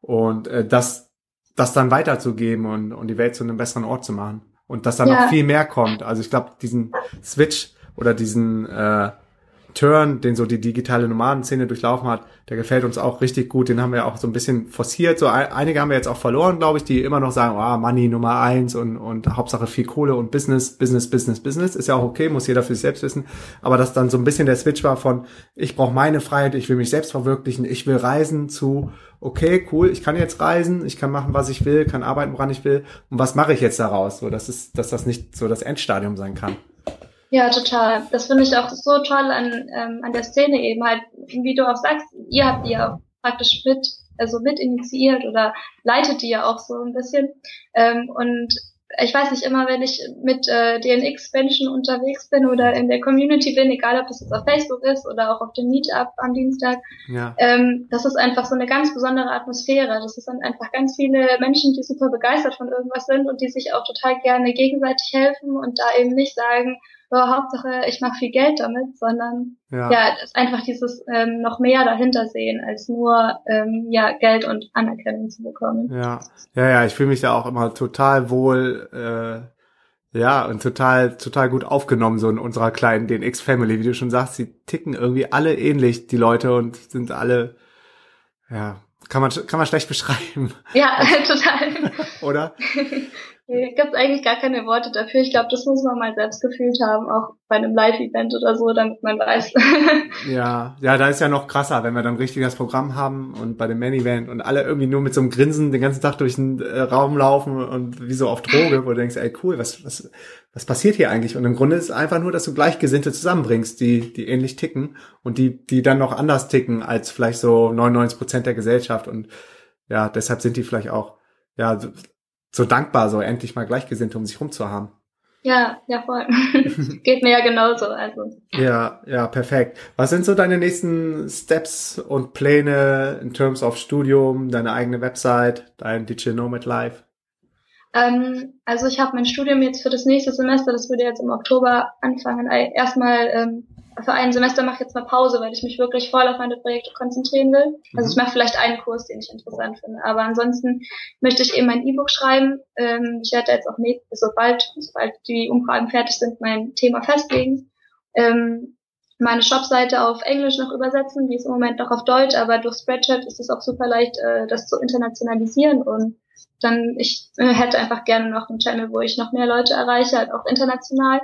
Und äh, das, das dann weiterzugeben und, und die Welt zu einem besseren Ort zu machen. Und dass dann ja. noch viel mehr kommt. Also ich glaube, diesen Switch oder diesen äh, Turn, den so die digitale Nomadenszene durchlaufen hat, der gefällt uns auch richtig gut. Den haben wir auch so ein bisschen forciert. So einige haben wir jetzt auch verloren, glaube ich, die immer noch sagen, ah, oh, Money Nummer eins und, und Hauptsache viel Kohle und Business, Business, Business, Business. Ist ja auch okay, muss jeder für sich selbst wissen. Aber dass dann so ein bisschen der Switch war von, ich brauche meine Freiheit, ich will mich selbst verwirklichen, ich will reisen zu, okay, cool, ich kann jetzt reisen, ich kann machen, was ich will, kann arbeiten, woran ich will. Und was mache ich jetzt daraus? So, dass, es, dass das nicht so das Endstadium sein kann. Ja, total. Das finde ich auch so toll an, ähm, an der Szene eben halt, wie du auch sagst, ihr habt die ja auch praktisch mit, also mit initiiert oder leitet die ja auch so ein bisschen. Ähm, und ich weiß nicht immer, wenn ich mit äh, DNX-Menschen unterwegs bin oder in der Community bin, egal ob das jetzt auf Facebook ist oder auch auf dem Meetup am Dienstag, ja. ähm, das ist einfach so eine ganz besondere Atmosphäre. Das ist dann einfach ganz viele Menschen, die super begeistert von irgendwas sind und die sich auch total gerne gegenseitig helfen und da eben nicht sagen, oh, Hauptsache ich mache viel Geld damit, sondern ja, ja ist einfach dieses ähm, noch mehr dahinter sehen, als nur ähm, ja Geld und Anerkennung zu bekommen. Ja, ja, ja, ich fühle mich ja auch immer total wohl. Äh ja, und total, total gut aufgenommen, so in unserer kleinen DNX-Family. Wie du schon sagst, sie ticken irgendwie alle ähnlich, die Leute, und sind alle, ja, kann man, kann man schlecht beschreiben. Ja, total. Oder? Nee, gibt eigentlich gar keine Worte dafür. Ich glaube, das muss man mal selbst gefühlt haben, auch bei einem Live-Event oder so, damit man weiß. ja, ja, da ist ja noch krasser, wenn wir dann richtig das Programm haben und bei dem Man-Event und alle irgendwie nur mit so einem Grinsen den ganzen Tag durch den äh, Raum laufen und wie so auf Droge, wo du denkst, ey cool, was, was, was passiert hier eigentlich? Und im Grunde ist es einfach nur, dass du Gleichgesinnte zusammenbringst, die, die ähnlich ticken und die, die dann noch anders ticken als vielleicht so 99 Prozent der Gesellschaft und ja, deshalb sind die vielleicht auch ja, so dankbar, so endlich mal Gleichgesinnte um sich rum zu haben. Ja, ja, voll. Geht mir ja genauso, also. Ja, ja, perfekt. Was sind so deine nächsten Steps und Pläne in terms of Studium, deine eigene Website, dein Digital Nomad Life? Ähm, also ich habe mein Studium jetzt für das nächste Semester, das würde jetzt im Oktober anfangen, erstmal ähm, für ein Semester mache ich jetzt mal Pause, weil ich mich wirklich voll auf meine Projekte konzentrieren will. Also ich mhm. mache vielleicht einen Kurs, den ich interessant finde. Aber ansonsten möchte ich eben mein E-Book schreiben. Ähm, ich werde jetzt auch nicht, sobald, sobald die Umfragen fertig sind, mein Thema festlegen. Ähm, meine Shopseite auf Englisch noch übersetzen, die ist im Moment noch auf Deutsch, aber durch Spreadshirt ist es auch super leicht, äh, das zu internationalisieren und dann, ich äh, hätte einfach gerne noch einen Channel, wo ich noch mehr Leute erreiche, halt auch international,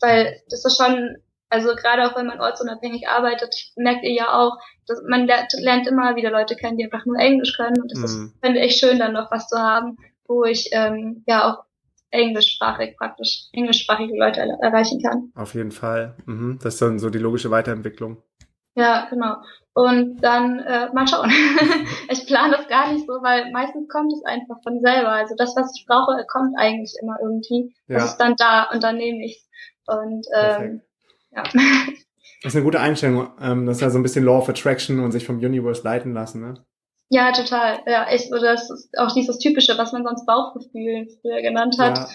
weil das ist schon also gerade auch wenn man ortsunabhängig arbeitet, merkt ihr ja auch, dass man lernt, lernt immer wieder Leute kennen, die einfach nur Englisch können. Und das mhm. ist, finde ich, schön, dann noch was zu haben, wo ich ähm, ja auch englischsprachig praktisch, englischsprachige Leute er erreichen kann. Auf jeden Fall. Mhm. Das ist dann so die logische Weiterentwicklung. Ja, genau. Und dann äh, mal schauen. ich plane das gar nicht so, weil meistens kommt es einfach von selber. Also das, was ich brauche, kommt eigentlich immer irgendwie. Ja. Das ist dann da und dann nehme ich Und ähm, ja. Das ist eine gute Einstellung. Ähm, das ist ja so ein bisschen Law of Attraction und sich vom Universe leiten lassen, ne? Ja, total. Ja, ich, das ist auch dieses Typische, was man sonst Bauchgefühl früher genannt hat. Ja.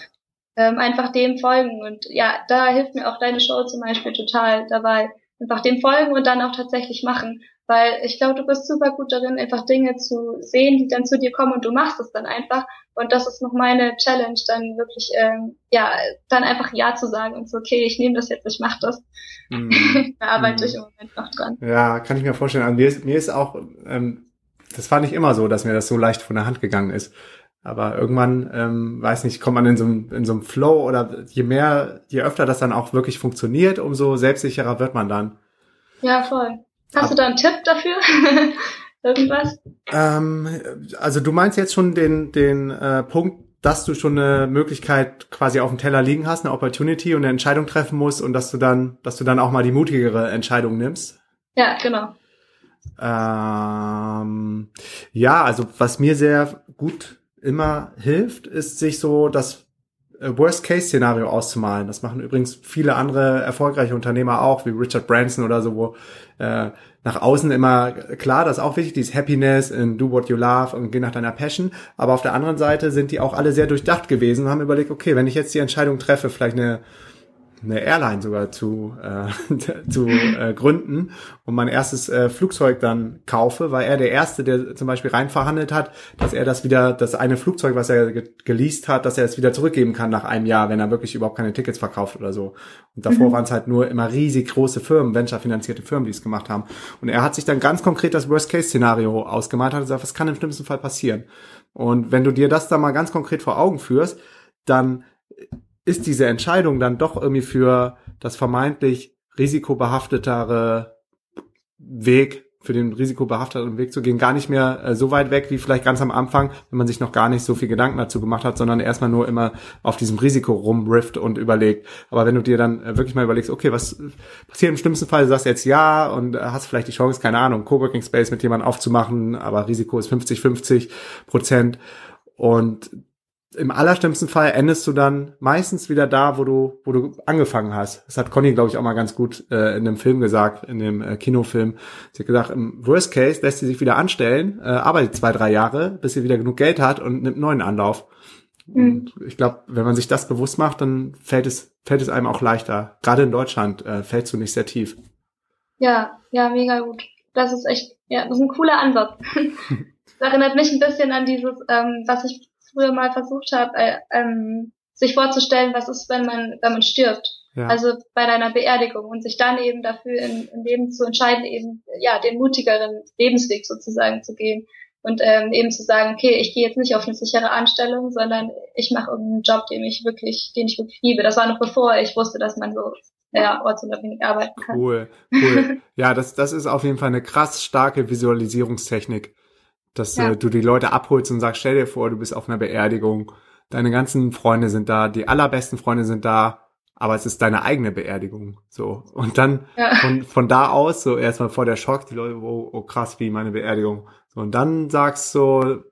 Ähm, einfach dem folgen. Und ja, da hilft mir auch deine Show zum Beispiel total dabei. Einfach dem folgen und dann auch tatsächlich machen. Weil ich glaube, du bist super gut darin, einfach Dinge zu sehen, die dann zu dir kommen und du machst es dann einfach. Und das ist noch meine Challenge, dann wirklich, ähm, ja, dann einfach Ja zu sagen und so, okay, ich nehme das jetzt, ich mach das. Mm. da arbeite mm. ich im Moment noch dran. Ja, kann ich mir vorstellen. Also mir ist, mir ist auch, ähm, das war nicht immer so, dass mir das so leicht von der Hand gegangen ist. Aber irgendwann, ähm, weiß nicht, kommt man in so, einem, in so einem Flow oder je mehr, je öfter das dann auch wirklich funktioniert, umso selbstsicherer wird man dann. Ja, voll. Hast du da einen Tipp dafür? Irgendwas? Ähm, also du meinst jetzt schon den, den äh, Punkt, dass du schon eine Möglichkeit quasi auf dem Teller liegen hast, eine Opportunity und eine Entscheidung treffen musst und dass du dann, dass du dann auch mal die mutigere Entscheidung nimmst. Ja, genau. Ähm, ja, also was mir sehr gut immer hilft, ist sich so das Worst-Case-Szenario auszumalen. Das machen übrigens viele andere erfolgreiche Unternehmer auch, wie Richard Branson oder so, wo äh, nach außen immer klar, das ist auch wichtig, dieses Happiness and do what you love und geh nach deiner Passion. Aber auf der anderen Seite sind die auch alle sehr durchdacht gewesen und haben überlegt, okay, wenn ich jetzt die Entscheidung treffe, vielleicht eine eine Airline sogar zu, äh, zu äh, gründen und mein erstes äh, Flugzeug dann kaufe, war er der Erste, der zum Beispiel rein verhandelt hat, dass er das wieder, das eine Flugzeug, was er ge geleast hat, dass er es wieder zurückgeben kann nach einem Jahr, wenn er wirklich überhaupt keine Tickets verkauft oder so. Und davor mhm. waren es halt nur immer riesig große Firmen, venture-finanzierte Firmen, die es gemacht haben. Und er hat sich dann ganz konkret das Worst-Case-Szenario ausgemalt, hat gesagt, was kann im schlimmsten Fall passieren? Und wenn du dir das dann mal ganz konkret vor Augen führst, dann ist diese Entscheidung dann doch irgendwie für das vermeintlich risikobehaftetere Weg, für den risikobehafteten Weg zu gehen, gar nicht mehr äh, so weit weg wie vielleicht ganz am Anfang, wenn man sich noch gar nicht so viel Gedanken dazu gemacht hat, sondern erstmal nur immer auf diesem Risiko rumrifft und überlegt. Aber wenn du dir dann äh, wirklich mal überlegst, okay, was passiert im schlimmsten Fall, du sagst jetzt ja und äh, hast vielleicht die Chance, keine Ahnung, Coworking Space mit jemandem aufzumachen, aber Risiko ist 50, 50 Prozent und im allerschlimmsten Fall endest du dann meistens wieder da, wo du, wo du angefangen hast. Das hat Conny, glaube ich, auch mal ganz gut äh, in dem Film gesagt, in dem äh, Kinofilm. Sie hat gesagt, im Worst Case lässt sie sich wieder anstellen, äh, arbeitet zwei, drei Jahre, bis sie wieder genug Geld hat und nimmt einen neuen Anlauf. Mhm. Und ich glaube, wenn man sich das bewusst macht, dann fällt es, fällt es einem auch leichter. Gerade in Deutschland äh, fällst du nicht sehr tief. Ja, ja, mega gut. Das ist echt, ja, das ist ein cooler Ansatz. das erinnert mich ein bisschen an dieses, ähm, was ich früher mal versucht habe, äh, ähm, sich vorzustellen, was ist, wenn man, wenn man stirbt. Ja. Also bei deiner Beerdigung und sich dann eben dafür in, im Leben zu entscheiden, eben ja den mutigeren Lebensweg sozusagen zu gehen und ähm, eben zu sagen, okay, ich gehe jetzt nicht auf eine sichere Anstellung, sondern ich mache irgendeinen Job, den ich wirklich, den ich wirklich liebe. Das war noch bevor ich wusste, dass man so ja, ortsunabhängig arbeiten kann. Cool, cool. ja, das, das ist auf jeden Fall eine krass starke Visualisierungstechnik dass ja. äh, du die Leute abholst und sagst, stell dir vor, du bist auf einer Beerdigung, deine ganzen Freunde sind da, die allerbesten Freunde sind da, aber es ist deine eigene Beerdigung, so. Und dann ja. von, von da aus, so erstmal vor der Schock, die Leute, oh, oh krass, wie meine Beerdigung. So, und dann sagst du,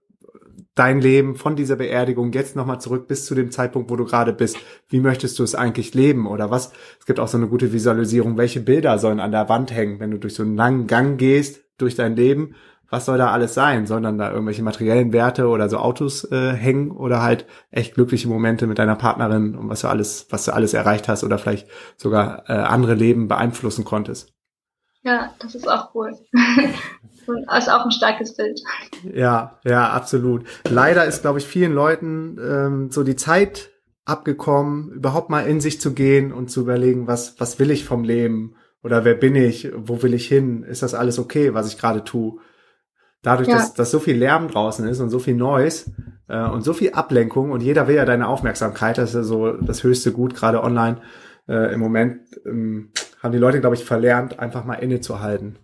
dein Leben von dieser Beerdigung jetzt nochmal zurück bis zu dem Zeitpunkt, wo du gerade bist. Wie möchtest du es eigentlich leben oder was? Es gibt auch so eine gute Visualisierung. Welche Bilder sollen an der Wand hängen, wenn du durch so einen langen Gang gehst durch dein Leben? Was soll da alles sein? Sollen dann da irgendwelche materiellen Werte oder so Autos äh, hängen oder halt echt glückliche Momente mit deiner Partnerin und was du alles, was du alles erreicht hast oder vielleicht sogar äh, andere Leben beeinflussen konntest? Ja, das ist auch cool. das ist auch ein starkes Bild. Ja, ja, absolut. Leider ist, glaube ich, vielen Leuten ähm, so die Zeit abgekommen, überhaupt mal in sich zu gehen und zu überlegen, was, was will ich vom Leben? Oder wer bin ich? Wo will ich hin? Ist das alles okay, was ich gerade tue? Dadurch, ja. dass, dass so viel Lärm draußen ist und so viel Noise äh, und so viel Ablenkung und jeder will ja deine Aufmerksamkeit, das ist ja so das höchste Gut, gerade online äh, im Moment, ähm, haben die Leute, glaube ich, verlernt, einfach mal innezuhalten.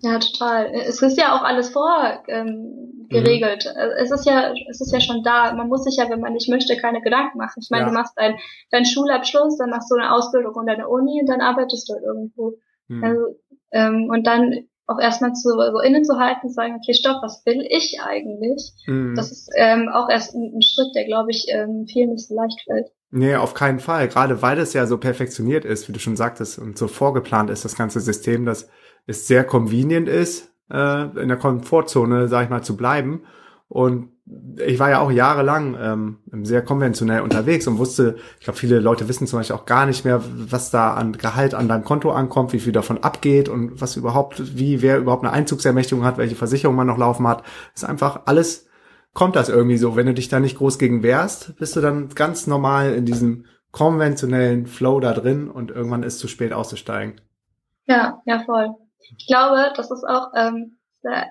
Ja, total. Es ist ja auch alles vor ähm, geregelt. Mhm. Es ist ja, es ist ja schon da. Man muss sich ja, wenn man nicht möchte, keine Gedanken machen. Ich meine, ja. du machst deinen dein Schulabschluss, dann machst du eine Ausbildung und eine Uni und dann arbeitest du halt irgendwo. Mhm. Also, ähm, und dann auch erstmal zu, so innezuhalten, zu sagen, okay, stopp, was will ich eigentlich? Mhm. Das ist ähm, auch erst ein, ein Schritt, der, glaube ich, ähm, vielen nicht so leicht fällt. Nee, auf keinen Fall. Gerade weil es ja so perfektioniert ist, wie du schon sagtest, und so vorgeplant ist, das ganze System, dass es sehr convenient ist, äh, in der Komfortzone, sag ich mal, zu bleiben. Und ich war ja auch jahrelang ähm, sehr konventionell unterwegs und wusste, ich glaube, viele Leute wissen zum Beispiel auch gar nicht mehr, was da an Gehalt an deinem Konto ankommt, wie viel davon abgeht und was überhaupt, wie, wer überhaupt eine Einzugsermächtigung hat, welche Versicherung man noch laufen hat. Ist einfach alles, kommt das irgendwie so. Wenn du dich da nicht groß gegen wehrst, bist du dann ganz normal in diesem konventionellen Flow da drin und irgendwann ist zu spät auszusteigen. Ja, ja, voll. Ich glaube, das ist auch, ähm,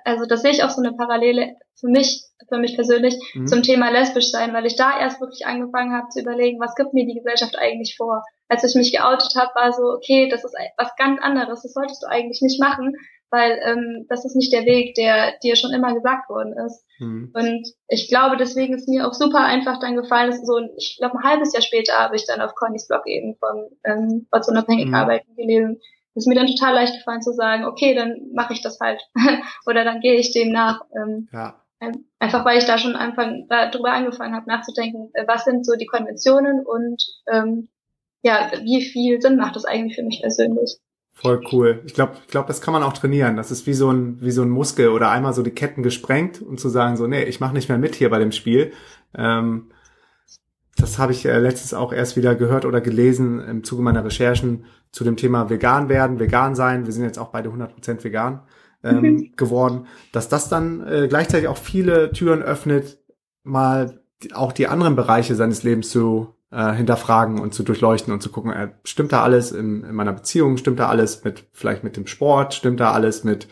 also das sehe ich auch so eine Parallele für mich, für mich persönlich mhm. zum Thema lesbisch sein, weil ich da erst wirklich angefangen habe zu überlegen, was gibt mir die Gesellschaft eigentlich vor. Als ich mich geoutet habe, war so, okay, das ist was ganz anderes, das solltest du eigentlich nicht machen, weil ähm, das ist nicht der Weg, der dir schon immer gesagt worden ist. Mhm. Und ich glaube, deswegen ist mir auch super einfach dann gefallen, dass so, ich glaube, ein halbes Jahr später habe ich dann auf Connys Blog eben vom ähm, ortsunabhängig mhm. arbeiten gelesen ist mir dann total leicht gefallen zu sagen, okay, dann mache ich das halt oder dann gehe ich dem nach. Ähm, ja. Einfach weil ich da schon Anfang darüber angefangen habe nachzudenken, äh, was sind so die Konventionen und ähm, ja, wie viel Sinn macht das eigentlich für mich persönlich. Voll cool. Ich glaube, ich glaube, das kann man auch trainieren. Das ist wie so ein wie so ein Muskel oder einmal so die Ketten gesprengt und zu sagen so, nee, ich mache nicht mehr mit hier bei dem Spiel. Ähm, das habe ich äh, letztens auch erst wieder gehört oder gelesen im Zuge meiner Recherchen zu dem Thema vegan werden, vegan sein. Wir sind jetzt auch beide 100% vegan ähm, mhm. geworden, dass das dann äh, gleichzeitig auch viele Türen öffnet, mal auch die anderen Bereiche seines Lebens zu äh, hinterfragen und zu durchleuchten und zu gucken, äh, stimmt da alles in, in meiner Beziehung, stimmt da alles mit vielleicht mit dem Sport, stimmt da alles mit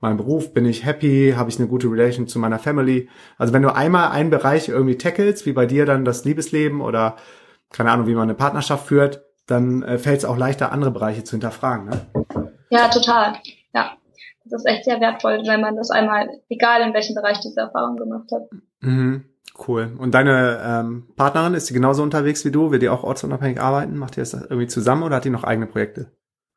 meinem Beruf, bin ich happy, habe ich eine gute Relation zu meiner Family. Also wenn du einmal einen Bereich irgendwie tackles, wie bei dir dann das Liebesleben oder keine Ahnung, wie man eine Partnerschaft führt, dann äh, fällt es auch leichter, andere Bereiche zu hinterfragen. Ne? Ja, total. Das ist echt sehr wertvoll, wenn man das einmal, egal in welchem Bereich diese Erfahrung gemacht hat. Mhm. Cool. Und deine ähm, Partnerin, ist sie genauso unterwegs wie du? Will die auch ortsunabhängig arbeiten? Macht ihr das irgendwie zusammen oder hat die noch eigene Projekte?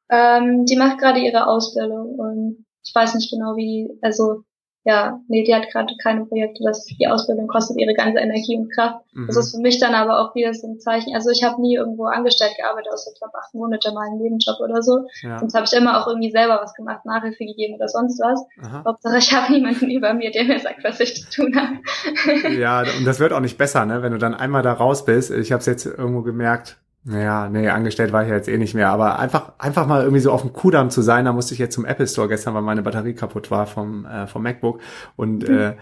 Ähm, die macht gerade ihre Ausbildung und ich weiß nicht genau wie, also ja, nee, die hat gerade keine Projekte, dass die Ausbildung kostet ihre ganze Energie und Kraft. Mhm. Das ist für mich dann aber auch wieder so ein Zeichen. Also ich habe nie irgendwo angestellt gearbeitet, außer ich glaube acht Monate mal einen Nebenjob oder so. Ja. Sonst habe ich immer auch irgendwie selber was gemacht, Nachhilfe gegeben oder sonst was. Aha. Hauptsache ich habe niemanden über mir, der mir sagt, was ich zu tun habe. ja, und das wird auch nicht besser, ne? Wenn du dann einmal da raus bist. Ich habe es jetzt irgendwo gemerkt, naja, nee, angestellt war ich ja jetzt eh nicht mehr, aber einfach, einfach mal irgendwie so auf dem Kudamm zu sein, da musste ich jetzt zum Apple Store gestern, weil meine Batterie kaputt war vom, äh, vom MacBook und mhm. äh,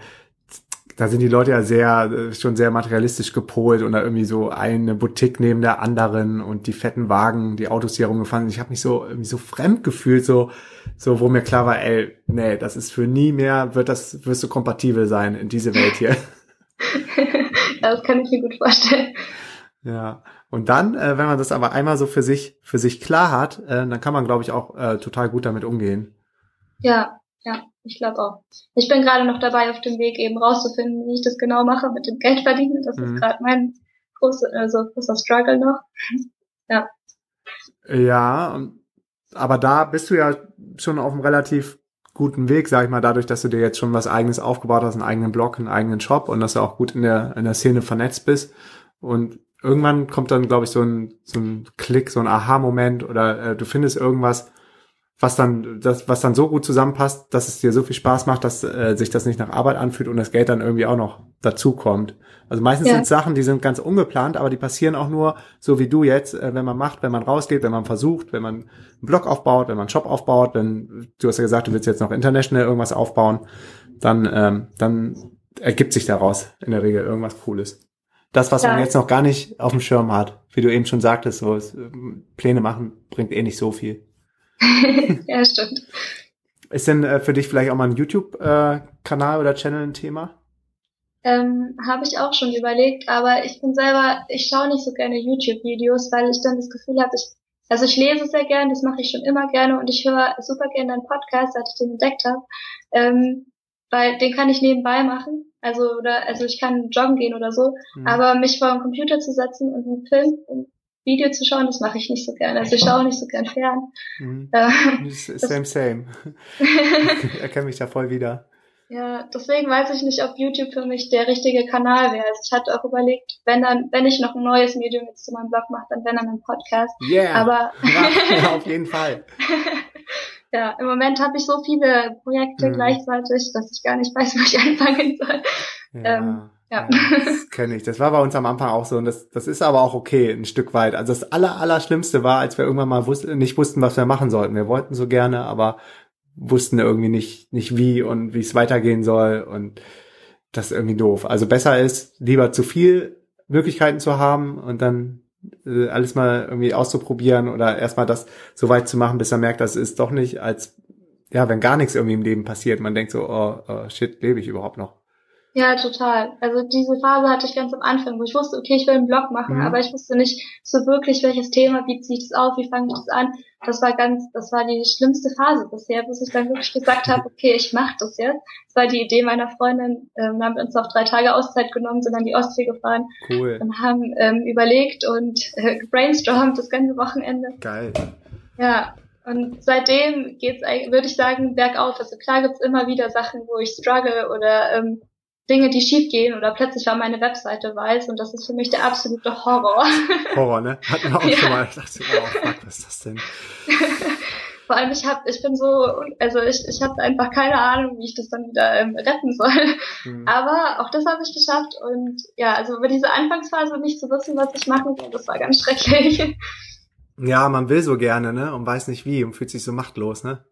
da sind die Leute ja sehr, äh, schon sehr materialistisch gepolt und da irgendwie so eine Boutique neben der anderen und die fetten Wagen, die Autos, die herumgefahren sind. Ich habe mich so irgendwie so fremd gefühlt, so, so, wo mir klar war, ey, nee, das ist für nie mehr, wird das, wirst du kompatibel sein in diese Welt hier. ja, das kann ich mir gut vorstellen. Ja. Und dann, äh, wenn man das aber einmal so für sich, für sich klar hat, äh, dann kann man, glaube ich, auch äh, total gut damit umgehen. Ja, ja, ich glaube auch. Ich bin gerade noch dabei, auf dem Weg eben rauszufinden, wie ich das genau mache mit dem Geld verdienen. Das mhm. ist gerade mein großer, also großer Struggle noch. ja. Ja, aber da bist du ja schon auf einem relativ guten Weg, sag ich mal, dadurch, dass du dir jetzt schon was eigenes aufgebaut hast, einen eigenen Blog, einen eigenen Shop und dass du auch gut in der, in der Szene vernetzt bist. Und irgendwann kommt dann, glaube ich, so ein, so ein Klick, so ein Aha-Moment oder äh, du findest irgendwas, was dann, das, was dann so gut zusammenpasst, dass es dir so viel Spaß macht, dass äh, sich das nicht nach Arbeit anfühlt und das Geld dann irgendwie auch noch dazu kommt. Also meistens ja. sind Sachen, die sind ganz ungeplant, aber die passieren auch nur so wie du jetzt, äh, wenn man macht, wenn man rausgeht, wenn man versucht, wenn man einen Blog aufbaut, wenn man einen Shop aufbaut, wenn du hast ja gesagt, du willst jetzt noch international irgendwas aufbauen, dann, ähm, dann ergibt sich daraus in der Regel irgendwas Cooles das, was ja. man jetzt noch gar nicht auf dem Schirm hat. Wie du eben schon sagtest, so es, Pläne machen bringt eh nicht so viel. ja, stimmt. Ist denn äh, für dich vielleicht auch mal ein YouTube-Kanal äh, oder Channel ein Thema? Ähm, Habe ich auch schon überlegt, aber ich bin selber, ich schaue nicht so gerne YouTube-Videos, weil ich dann das Gefühl habe, ich, also ich lese sehr gerne, das mache ich schon immer gerne und ich höre super gerne deinen Podcast, seit ich den entdeckt habe, ähm, weil den kann ich nebenbei machen also, oder, also ich kann joggen gehen oder so, mhm. aber mich vor den Computer zu setzen und einen Film, ein Video zu schauen, das mache ich nicht so gerne. Also ich schaue nicht so gern fern. Mhm. Äh, same, same. ich erkenne mich da voll wieder. Ja, deswegen weiß ich nicht, ob YouTube für mich der richtige Kanal wäre. Also ich hatte auch überlegt, wenn dann, wenn ich noch ein neues Medium jetzt zu meinem Blog mache, dann wenn dann ein Podcast. Yeah. Aber ja, auf jeden Fall. Ja, im Moment habe ich so viele Projekte mhm. gleichzeitig, dass ich gar nicht weiß, wo ich anfangen soll. Ja. Ähm, ja. ja das kenne ich. Das war bei uns am Anfang auch so und das, das ist aber auch okay, ein Stück weit. Also das aller, aller Schlimmste war, als wir irgendwann mal wus nicht wussten, was wir machen sollten. Wir wollten so gerne, aber wussten irgendwie nicht, nicht wie und wie es weitergehen soll und das ist irgendwie doof. Also besser ist, lieber zu viel Möglichkeiten zu haben und dann äh, alles mal irgendwie auszuprobieren oder erstmal das so weit zu machen, bis er merkt, das ist doch nicht, als ja, wenn gar nichts irgendwie im Leben passiert, man denkt so, oh, oh shit, lebe ich überhaupt noch. Ja, total. Also diese Phase hatte ich ganz am Anfang, wo ich wusste, okay, ich will einen Blog machen, mhm. aber ich wusste nicht so wirklich, welches Thema, wie ziehe ich das auf, wie fange ich das an. Das war ganz, das war die schlimmste Phase bisher, bis ich dann wirklich gesagt habe, okay, ich mache das jetzt. Das war die Idee meiner Freundin. Ähm, haben uns auch drei Tage Auszeit genommen, sind an die Ostsee gefahren cool. und haben ähm, überlegt und äh, brainstormt das ganze Wochenende. Geil. Ja, und seitdem geht's eigentlich, würde ich sagen, bergauf. Also klar gibt's immer wieder Sachen, wo ich struggle oder ähm, Dinge, die schief gehen oder plötzlich war meine Webseite weiß und das ist für mich der absolute Horror. Horror, ne? Hatten wir auch ja. schon mal. Ich dachte, oh fuck, was ist das denn? Vor allem, ich hab, ich bin so, also ich, ich habe einfach keine Ahnung, wie ich das dann wieder ähm, retten soll. Mhm. Aber auch das habe ich geschafft und ja, also über diese Anfangsphase nicht zu wissen, was ich machen soll, das war ganz schrecklich. Ja, man will so gerne, ne? Und weiß nicht wie und fühlt sich so machtlos, ne?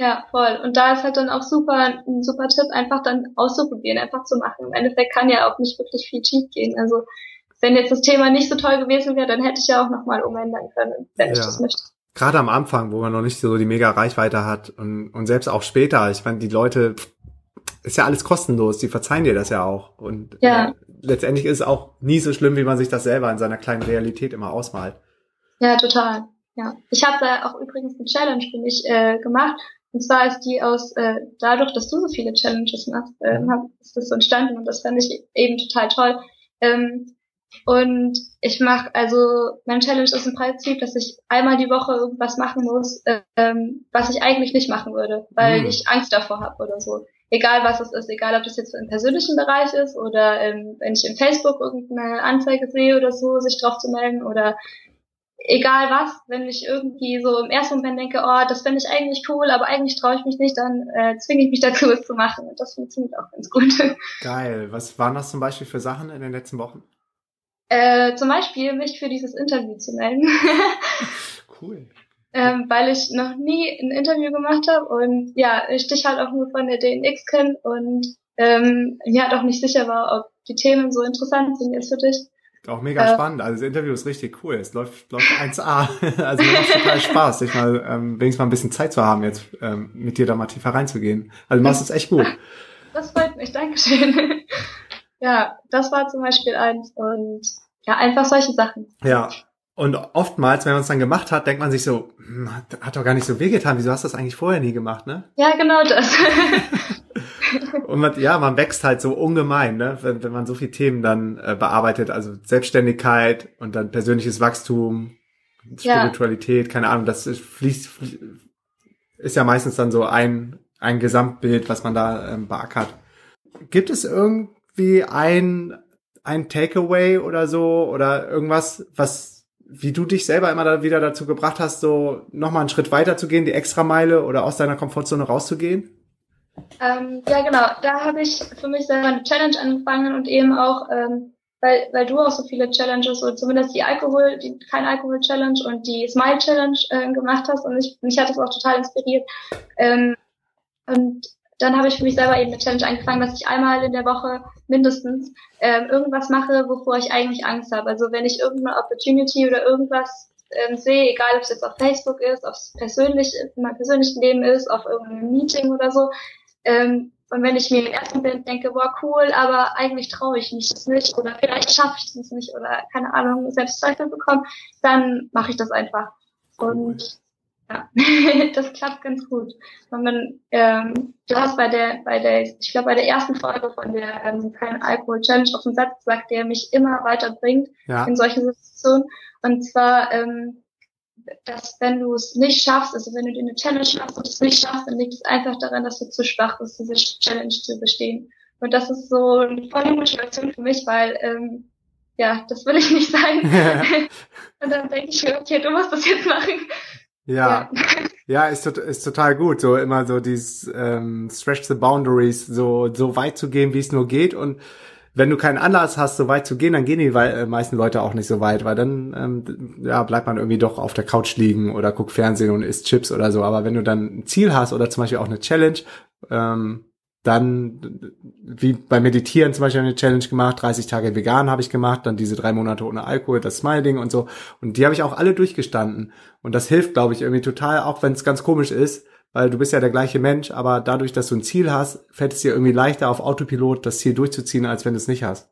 Ja, voll. Und da ist halt dann auch super, ein super Tipp, einfach dann auszuprobieren, einfach zu machen. Im Endeffekt kann ja auch nicht wirklich viel schief gehen. Also wenn jetzt das Thema nicht so toll gewesen wäre, dann hätte ich ja auch nochmal umändern können, wenn ja. ich das möchte. Gerade am Anfang, wo man noch nicht so die mega Reichweite hat und, und selbst auch später, ich meine, die Leute, ist ja alles kostenlos, die verzeihen dir das ja auch. Und ja. äh, letztendlich ist es auch nie so schlimm, wie man sich das selber in seiner kleinen Realität immer ausmalt. Ja, total. Ja. Ich habe da auch übrigens eine Challenge für mich äh, gemacht und zwar ist die aus, äh, dadurch, dass du so viele Challenges machst, äh, mhm. ist das so entstanden und das fand ich eben total toll. Ähm, und ich mache, also mein Challenge ist im Prinzip, dass ich einmal die Woche irgendwas machen muss, ähm, was ich eigentlich nicht machen würde, weil mhm. ich Angst davor habe oder so. Egal was es ist, egal ob das jetzt im persönlichen Bereich ist oder ähm, wenn ich im Facebook irgendeine Anzeige sehe oder so, sich drauf zu melden oder egal was, wenn ich irgendwie so im ersten Moment denke, oh, das fände ich eigentlich cool, aber eigentlich traue ich mich nicht, dann äh, zwinge ich mich dazu, es zu machen. Und das funktioniert auch ganz gut. Geil. Was waren das zum Beispiel für Sachen in den letzten Wochen? Äh, zum Beispiel mich für dieses Interview zu melden. cool. Ähm, weil ich noch nie ein Interview gemacht habe und ja, ich dich halt auch nur von der DNX kenne und ähm, mir halt auch nicht sicher war, ob die Themen so interessant sind jetzt für dich. Auch mega äh, spannend. Also das Interview ist richtig cool. Es läuft, läuft 1A. also macht total Spaß, sich mal ähm, wenigstens mal ein bisschen Zeit zu haben, jetzt ähm, mit dir da mal tiefer reinzugehen. Also du machst es echt gut. Das freut mich, Dankeschön. ja, das war zum Beispiel eins und ja, einfach solche Sachen. Ja. Und oftmals, wenn man es dann gemacht hat, denkt man sich so, hm, hat doch gar nicht so wehgetan. Wieso hast du das eigentlich vorher nie gemacht, ne? Ja, genau das. Und man, ja, man wächst halt so ungemein, ne? wenn, wenn man so viele Themen dann äh, bearbeitet, also Selbstständigkeit und dann persönliches Wachstum, Spiritualität, ja. keine Ahnung, das fließt, ist ja meistens dann so ein, ein Gesamtbild, was man da ähm, beackert. Gibt es irgendwie ein, ein Takeaway oder so oder irgendwas, was, wie du dich selber immer da wieder dazu gebracht hast, so nochmal einen Schritt weiter zu gehen, die Extrameile oder aus deiner Komfortzone rauszugehen? Ähm, ja, genau. Da habe ich für mich selber eine Challenge angefangen und eben auch, ähm, weil, weil du auch so viele Challenges oder zumindest die Alkohol, die kein Alkohol Challenge und die Smile Challenge äh, gemacht hast und ich, mich hat das auch total inspiriert. Ähm, und dann habe ich für mich selber eben eine Challenge angefangen, dass ich einmal in der Woche mindestens ähm, irgendwas mache, wovor ich eigentlich Angst habe. Also wenn ich irgendeine Opportunity oder irgendwas ähm, sehe, egal ob es jetzt auf Facebook ist, ob es persönlich in meinem persönlichen Leben ist, auf irgendeinem Meeting oder so, ähm, und wenn ich mir im ersten Moment denke, boah, cool, aber eigentlich traue ich mich das nicht oder vielleicht schaffe ich das nicht oder keine Ahnung, Selbstzweifel bekommen, dann mache ich das einfach. Und ja, das klappt ganz gut. Und man, ähm, du hast bei der, bei der, ich glaube bei der ersten Folge von der ähm, Kein Alkohol Challenge auf einen Satz gesagt, der mich immer weiterbringt ja. in solchen Situationen. Und zwar, ähm, dass wenn du es nicht schaffst, also wenn du dir eine Challenge schaffst und es nicht schaffst, dann liegt es einfach daran, dass du zu schwach bist, diese Challenge zu bestehen. Und das ist so eine volle Motivation für mich, weil ähm, ja, das will ich nicht sein. und dann denke ich mir, okay, du musst das jetzt machen. Ja. ja. Ja, ist, ist total gut. So immer so dieses ähm, Stretch the Boundaries, so, so weit zu gehen, wie es nur geht. Und wenn du keinen Anlass hast, so weit zu gehen, dann gehen die äh, meisten Leute auch nicht so weit, weil dann ähm, ja, bleibt man irgendwie doch auf der Couch liegen oder guckt Fernsehen und isst Chips oder so. Aber wenn du dann ein Ziel hast oder zum Beispiel auch eine Challenge, ähm, dann, wie beim Meditieren zum Beispiel eine Challenge gemacht, 30 Tage vegan habe ich gemacht, dann diese drei Monate ohne Alkohol, das Smile-Ding und so. Und die habe ich auch alle durchgestanden. Und das hilft, glaube ich, irgendwie total, auch wenn es ganz komisch ist, weil du bist ja der gleiche Mensch, aber dadurch, dass du ein Ziel hast, fällt es dir irgendwie leichter auf Autopilot, das Ziel durchzuziehen, als wenn du es nicht hast.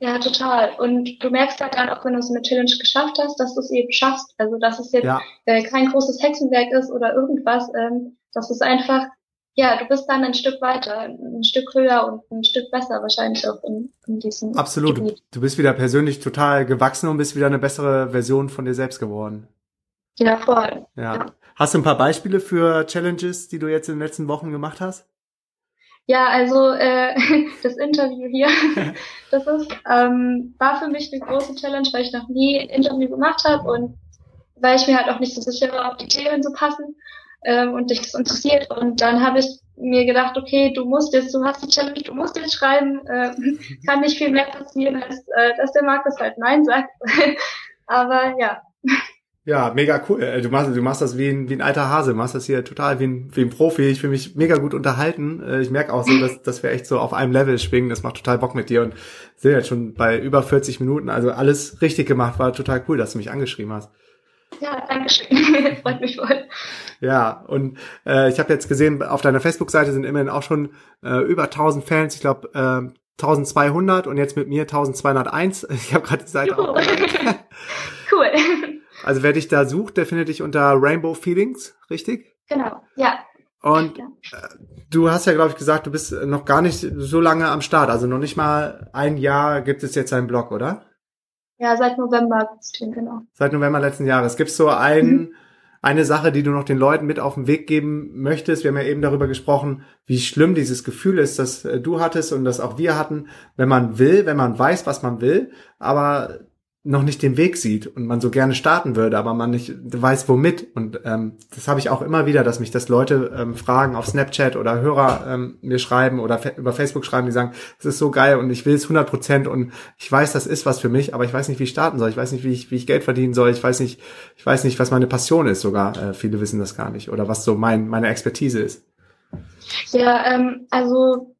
Ja, total. Und du merkst halt dann auch, wenn du so eine Challenge geschafft hast, dass du es eben schaffst. Also, dass es jetzt ja. äh, kein großes Hexenwerk ist oder irgendwas. Ähm, dass es einfach ja, du bist dann ein Stück weiter, ein Stück höher und ein Stück besser wahrscheinlich auch in, in diesem Absolut. Gebiet. Du bist wieder persönlich total gewachsen und bist wieder eine bessere Version von dir selbst geworden. Ja, voll. Ja. ja. Hast du ein paar Beispiele für Challenges, die du jetzt in den letzten Wochen gemacht hast? Ja, also äh, das Interview hier, das ist, ähm, war für mich eine große Challenge, weil ich noch nie ein Interview gemacht habe und weil ich mir halt auch nicht so sicher war, ob die Themen so passen ähm, und dich das interessiert. Und dann habe ich mir gedacht, okay, du musst jetzt, du hast die Challenge, du musst jetzt schreiben, äh, kann nicht viel mehr passieren, als äh, dass der Markus halt Nein sagt. Aber ja. Ja, mega cool. Äh, du machst, du machst das wie ein, wie ein alter Hase, du machst das hier total wie ein, wie ein Profi. Ich fühle mich mega gut unterhalten. Äh, ich merke auch so, dass, dass wir echt so auf einem Level schwingen. Das macht total Bock mit dir und sind jetzt schon bei über 40 Minuten. Also alles richtig gemacht, war total cool, dass du mich angeschrieben hast. Ja, danke schön. Freut mich voll. Ja, und äh, ich habe jetzt gesehen, auf deiner Facebook-Seite sind immerhin auch schon äh, über 1000 Fans. Ich glaube, äh, 1200 und jetzt mit mir 1201. Ich habe gerade die Seite auch. cool. Also wer dich da sucht, der findet dich unter Rainbow Feelings, richtig? Genau, ja. Und ja. Äh, du hast ja, glaube ich, gesagt, du bist noch gar nicht so lange am Start. Also noch nicht mal ein Jahr gibt es jetzt einen Blog, oder? Ja, seit November genau. Seit November letzten Jahres. Gibt es so ein, mhm. eine Sache, die du noch den Leuten mit auf den Weg geben möchtest? Wir haben ja eben darüber gesprochen, wie schlimm dieses Gefühl ist, das äh, du hattest und das auch wir hatten, wenn man will, wenn man weiß, was man will, aber noch nicht den Weg sieht und man so gerne starten würde, aber man nicht weiß womit. Und ähm, das habe ich auch immer wieder, dass mich das Leute ähm, fragen auf Snapchat oder Hörer ähm, mir schreiben oder über Facebook schreiben, die sagen, es ist so geil und ich will es 100 Prozent und ich weiß, das ist was für mich, aber ich weiß nicht, wie ich starten soll. Ich weiß nicht, wie ich, wie ich Geld verdienen soll. Ich weiß nicht, ich weiß nicht, was meine Passion ist sogar. Äh, viele wissen das gar nicht oder was so mein meine Expertise ist. Ja, ähm, also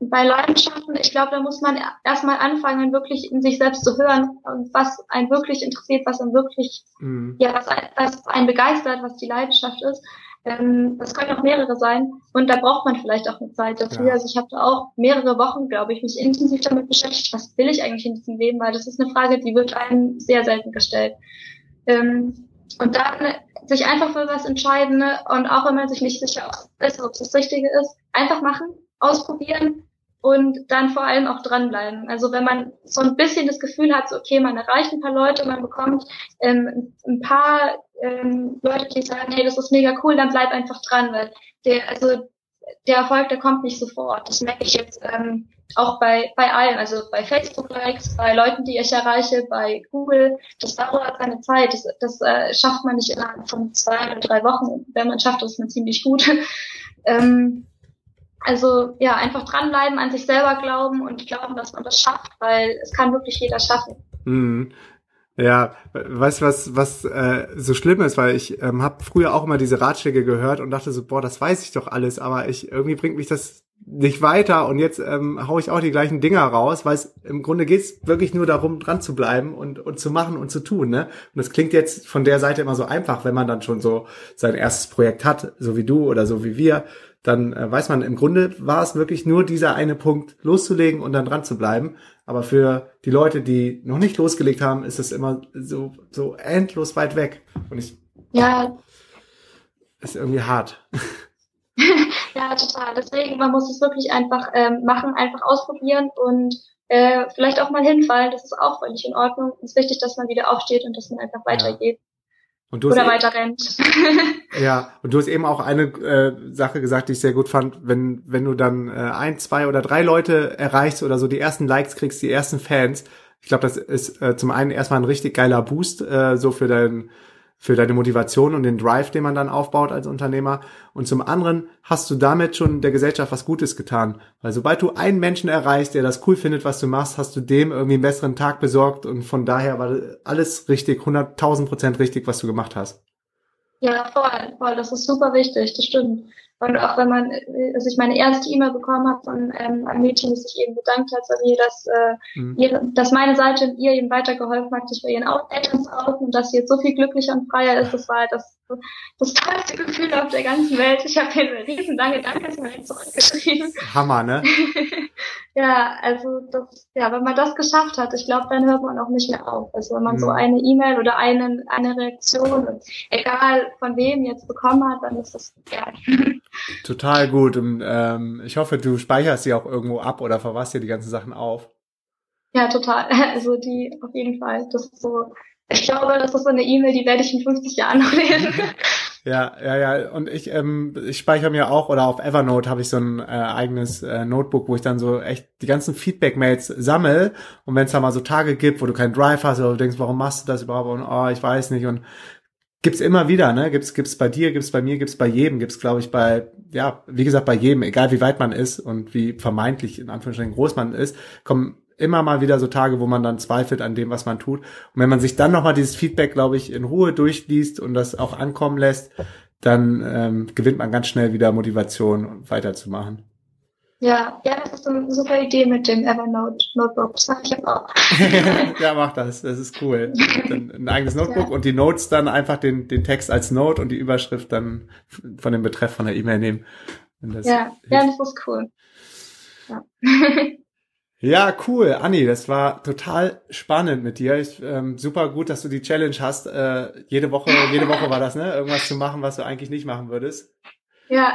bei Leidenschaften, ich glaube, da muss man erstmal anfangen, wirklich in sich selbst zu hören, was einen wirklich interessiert, was einen wirklich, mhm. ja, was, was einen begeistert, was die Leidenschaft ist. Ähm, das können auch mehrere sein und da braucht man vielleicht auch eine Zeit dafür. Ja. Also ich habe da auch mehrere Wochen, glaube ich, mich intensiv damit beschäftigt, was will ich eigentlich in diesem Leben, weil das ist eine Frage, die wird einem sehr selten gestellt. Ähm, und dann sich einfach für was entscheiden ne? und auch wenn man sich nicht sicher ist, ob es das Richtige ist, einfach machen, ausprobieren und dann vor allem auch dranbleiben. Also wenn man so ein bisschen das Gefühl hat, so, okay, man erreicht ein paar Leute, man bekommt ähm, ein paar ähm, Leute, die sagen, hey, das ist mega cool, dann bleib einfach dran, weil der, also der Erfolg, der kommt nicht sofort. Das merke ich jetzt ähm, auch bei, bei allen, also bei Facebook-Likes, bei Leuten, die ich erreiche, bei Google. Das dauert seine Zeit. Das, das äh, schafft man nicht innerhalb von zwei oder drei Wochen. Wenn man schafft, ist man ziemlich gut. ähm, also ja, einfach dranbleiben, an sich selber glauben und glauben, dass man das schafft, weil es kann wirklich jeder schaffen. Mhm. Ja, weißt du, was, was äh, so schlimm ist, weil ich ähm, habe früher auch immer diese Ratschläge gehört und dachte so, boah, das weiß ich doch alles, aber ich irgendwie bringt mich das nicht weiter und jetzt ähm, hau ich auch die gleichen Dinger raus, weil es im Grunde geht's wirklich nur darum, dran zu bleiben und, und zu machen und zu tun. Ne? Und das klingt jetzt von der Seite immer so einfach, wenn man dann schon so sein erstes Projekt hat, so wie du oder so wie wir dann äh, weiß man, im Grunde war es wirklich nur dieser eine Punkt, loszulegen und dann dran zu bleiben. Aber für die Leute, die noch nicht losgelegt haben, ist es immer so, so endlos weit weg. Und ich. Ja. Ist irgendwie hart. ja, total. Deswegen, man muss es wirklich einfach ähm, machen, einfach ausprobieren und äh, vielleicht auch mal hinfallen. Das ist auch völlig in Ordnung. Es ist wichtig, dass man wieder aufsteht und dass man einfach weitergeht. Und du Oder e- weiter rennt. ja, und du hast eben auch eine äh, Sache gesagt, die ich sehr gut fand, wenn, wenn du dann äh, ein, zwei oder drei Leute erreichst oder so die ersten Likes kriegst, die ersten Fans. Ich glaube, das ist äh, zum einen erstmal ein richtig geiler Boost, äh, so für dein, für deine Motivation und den Drive, den man dann aufbaut als Unternehmer. Und zum anderen hast du damit schon der Gesellschaft was Gutes getan. Weil sobald du einen Menschen erreichst, der das cool findet, was du machst, hast du dem irgendwie einen besseren Tag besorgt. Und von daher war alles richtig, 100.000 Prozent richtig, was du gemacht hast. Ja, voll, voll. Das ist super wichtig. Das stimmt. Und auch wenn man, also ich meine erste E-Mail bekommen habe von ähm, einem Mädchen, das sich eben bedankt hat bei mir, dass, äh, mhm. ihre, dass meine Seite ihr eben weitergeholfen hat, sich bei ihren Eltern zu outen und dass sie jetzt so viel glücklicher und freier ist, das war halt das, das tollste Gefühl auf der ganzen Welt. Ich habe ihr eine riesen lange Dankesmail zurückgeschrieben. Hammer, ne? ja, also das, ja, wenn man das geschafft hat, ich glaube, dann hört man auch nicht mehr auf. Also wenn man mhm. so eine E-Mail oder einen, eine Reaktion, egal von wem jetzt bekommen hat, dann ist das ja. Total gut. Und ähm, ich hoffe, du speicherst sie auch irgendwo ab oder verwahrst dir die ganzen Sachen auf. Ja, total. Also die auf jeden Fall. Das ist so. Ich glaube, das ist so eine E-Mail, die werde ich in 50 Jahren noch lesen. Ja, ja, ja. Und ich, ähm, ich speichere mir auch, oder auf Evernote habe ich so ein äh, eigenes äh, Notebook, wo ich dann so echt die ganzen Feedback-Mails sammel. Und wenn es da mal so Tage gibt, wo du keinen Drive hast oder du denkst, warum machst du das überhaupt? Und oh, ich weiß nicht. Und gibt's immer wieder, ne? Gibt's gibt's bei dir, gibt's bei mir, gibt's bei jedem, gibt's glaube ich bei ja, wie gesagt bei jedem, egal wie weit man ist und wie vermeintlich in Anführungsstrichen groß man ist, kommen immer mal wieder so Tage, wo man dann zweifelt an dem, was man tut. Und wenn man sich dann nochmal dieses Feedback, glaube ich, in Ruhe durchliest und das auch ankommen lässt, dann ähm, gewinnt man ganz schnell wieder Motivation, weiterzumachen. Ja, ja, das ist eine super Idee mit dem Evernote Notebook. Das mache ich auch. ja, mach das. Das ist cool. Dann ein eigenes Notebook ja. und die Notes dann einfach den, den Text als Note und die Überschrift dann von dem Betreff von der E-Mail nehmen. ja, ja, das ist cool. Ja. Ja, cool. Anni, das war total spannend mit dir. Ich, ähm, super gut, dass du die Challenge hast. Äh, jede Woche, jede Woche war das, ne? Irgendwas zu machen, was du eigentlich nicht machen würdest. Ja.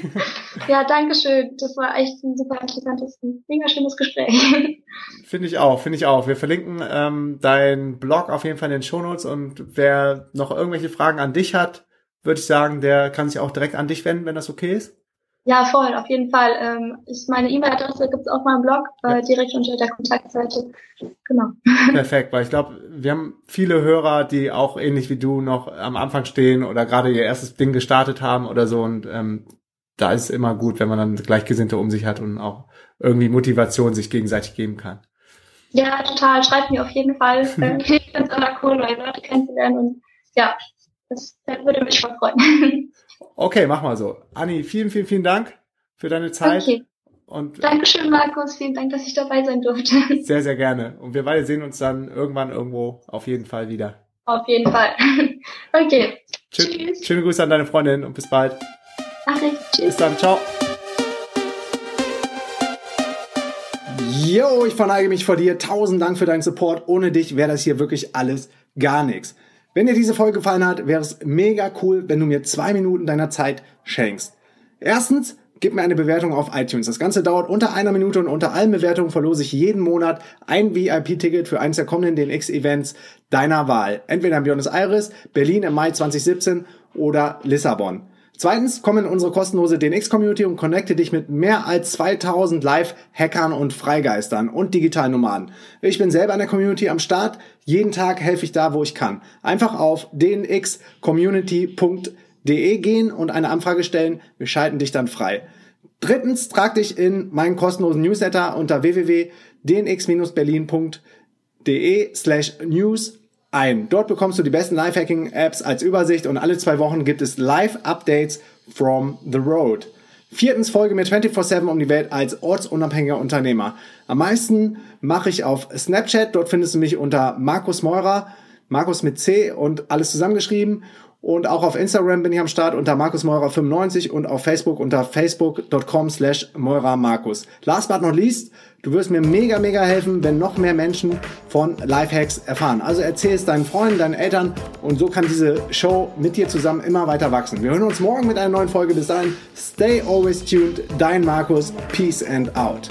ja, danke schön. Das war echt ein super interessantes, mega schönes Gespräch. Finde ich auch, finde ich auch. Wir verlinken ähm, deinen Blog auf jeden Fall in den Shownotes und wer noch irgendwelche Fragen an dich hat, würde ich sagen, der kann sich auch direkt an dich wenden, wenn das okay ist. Ja, voll, auf jeden Fall. Ähm, ist meine E-Mail-Adresse gibt es auf meinem Blog, äh, direkt unter der Kontaktseite. Genau. Perfekt, weil ich glaube, wir haben viele Hörer, die auch ähnlich wie du noch am Anfang stehen oder gerade ihr erstes Ding gestartet haben oder so. Und ähm, da ist es immer gut, wenn man dann Gleichgesinnte um sich hat und auch irgendwie Motivation sich gegenseitig geben kann. Ja, total. Schreibt mir auf jeden Fall. ich finde es immer cool, neue Leute kennenzulernen. Und ja, das, das würde mich voll freuen. Okay, mach mal so. Anni, vielen, vielen, vielen Dank für deine Zeit. Okay. Und Dankeschön, Markus. Vielen Dank, dass ich dabei sein durfte. Sehr, sehr gerne. Und wir beide sehen uns dann irgendwann irgendwo auf jeden Fall wieder. Auf jeden Fall. Okay. Tschüss. Schöne Grüße an deine Freundin und bis bald. Ach, tschüss. Bis dann. Ciao. Yo, ich verneige mich vor dir. Tausend Dank für deinen Support. Ohne dich wäre das hier wirklich alles gar nichts. Wenn dir diese Folge gefallen hat, wäre es mega cool, wenn du mir zwei Minuten deiner Zeit schenkst. Erstens, gib mir eine Bewertung auf iTunes. Das Ganze dauert unter einer Minute und unter allen Bewertungen verlose ich jeden Monat ein VIP-Ticket für eines der kommenden DNX-Events deiner Wahl. Entweder in Buenos Aires, Berlin im Mai 2017 oder Lissabon. Zweitens, komm in unsere kostenlose DNX-Community und connecte dich mit mehr als 2000 Live-Hackern und Freigeistern und digitalen Nomaden. Ich bin selber in der Community am Start. Jeden Tag helfe ich da, wo ich kann. Einfach auf dnxcommunity.de gehen und eine Anfrage stellen. Wir schalten dich dann frei. Drittens, trag dich in meinen kostenlosen Newsletter unter www.dnx-berlin.de slash news ein. Dort bekommst du die besten Lifehacking-Apps als Übersicht und alle zwei Wochen gibt es Live-Updates from the road. Viertens folge mir 24-7 um die Welt als ortsunabhängiger Unternehmer. Am meisten mache ich auf Snapchat. Dort findest du mich unter Markus Meurer, Markus mit C und alles zusammengeschrieben. Und auch auf Instagram bin ich am Start unter Markus Meurer 95 und auf Facebook unter facebook.com slash Markus. Last but not least, du wirst mir mega, mega helfen, wenn noch mehr Menschen von Lifehacks erfahren. Also erzähl es deinen Freunden, deinen Eltern und so kann diese Show mit dir zusammen immer weiter wachsen. Wir hören uns morgen mit einer neuen Folge. Bis dahin, stay always tuned. Dein Markus. Peace and out.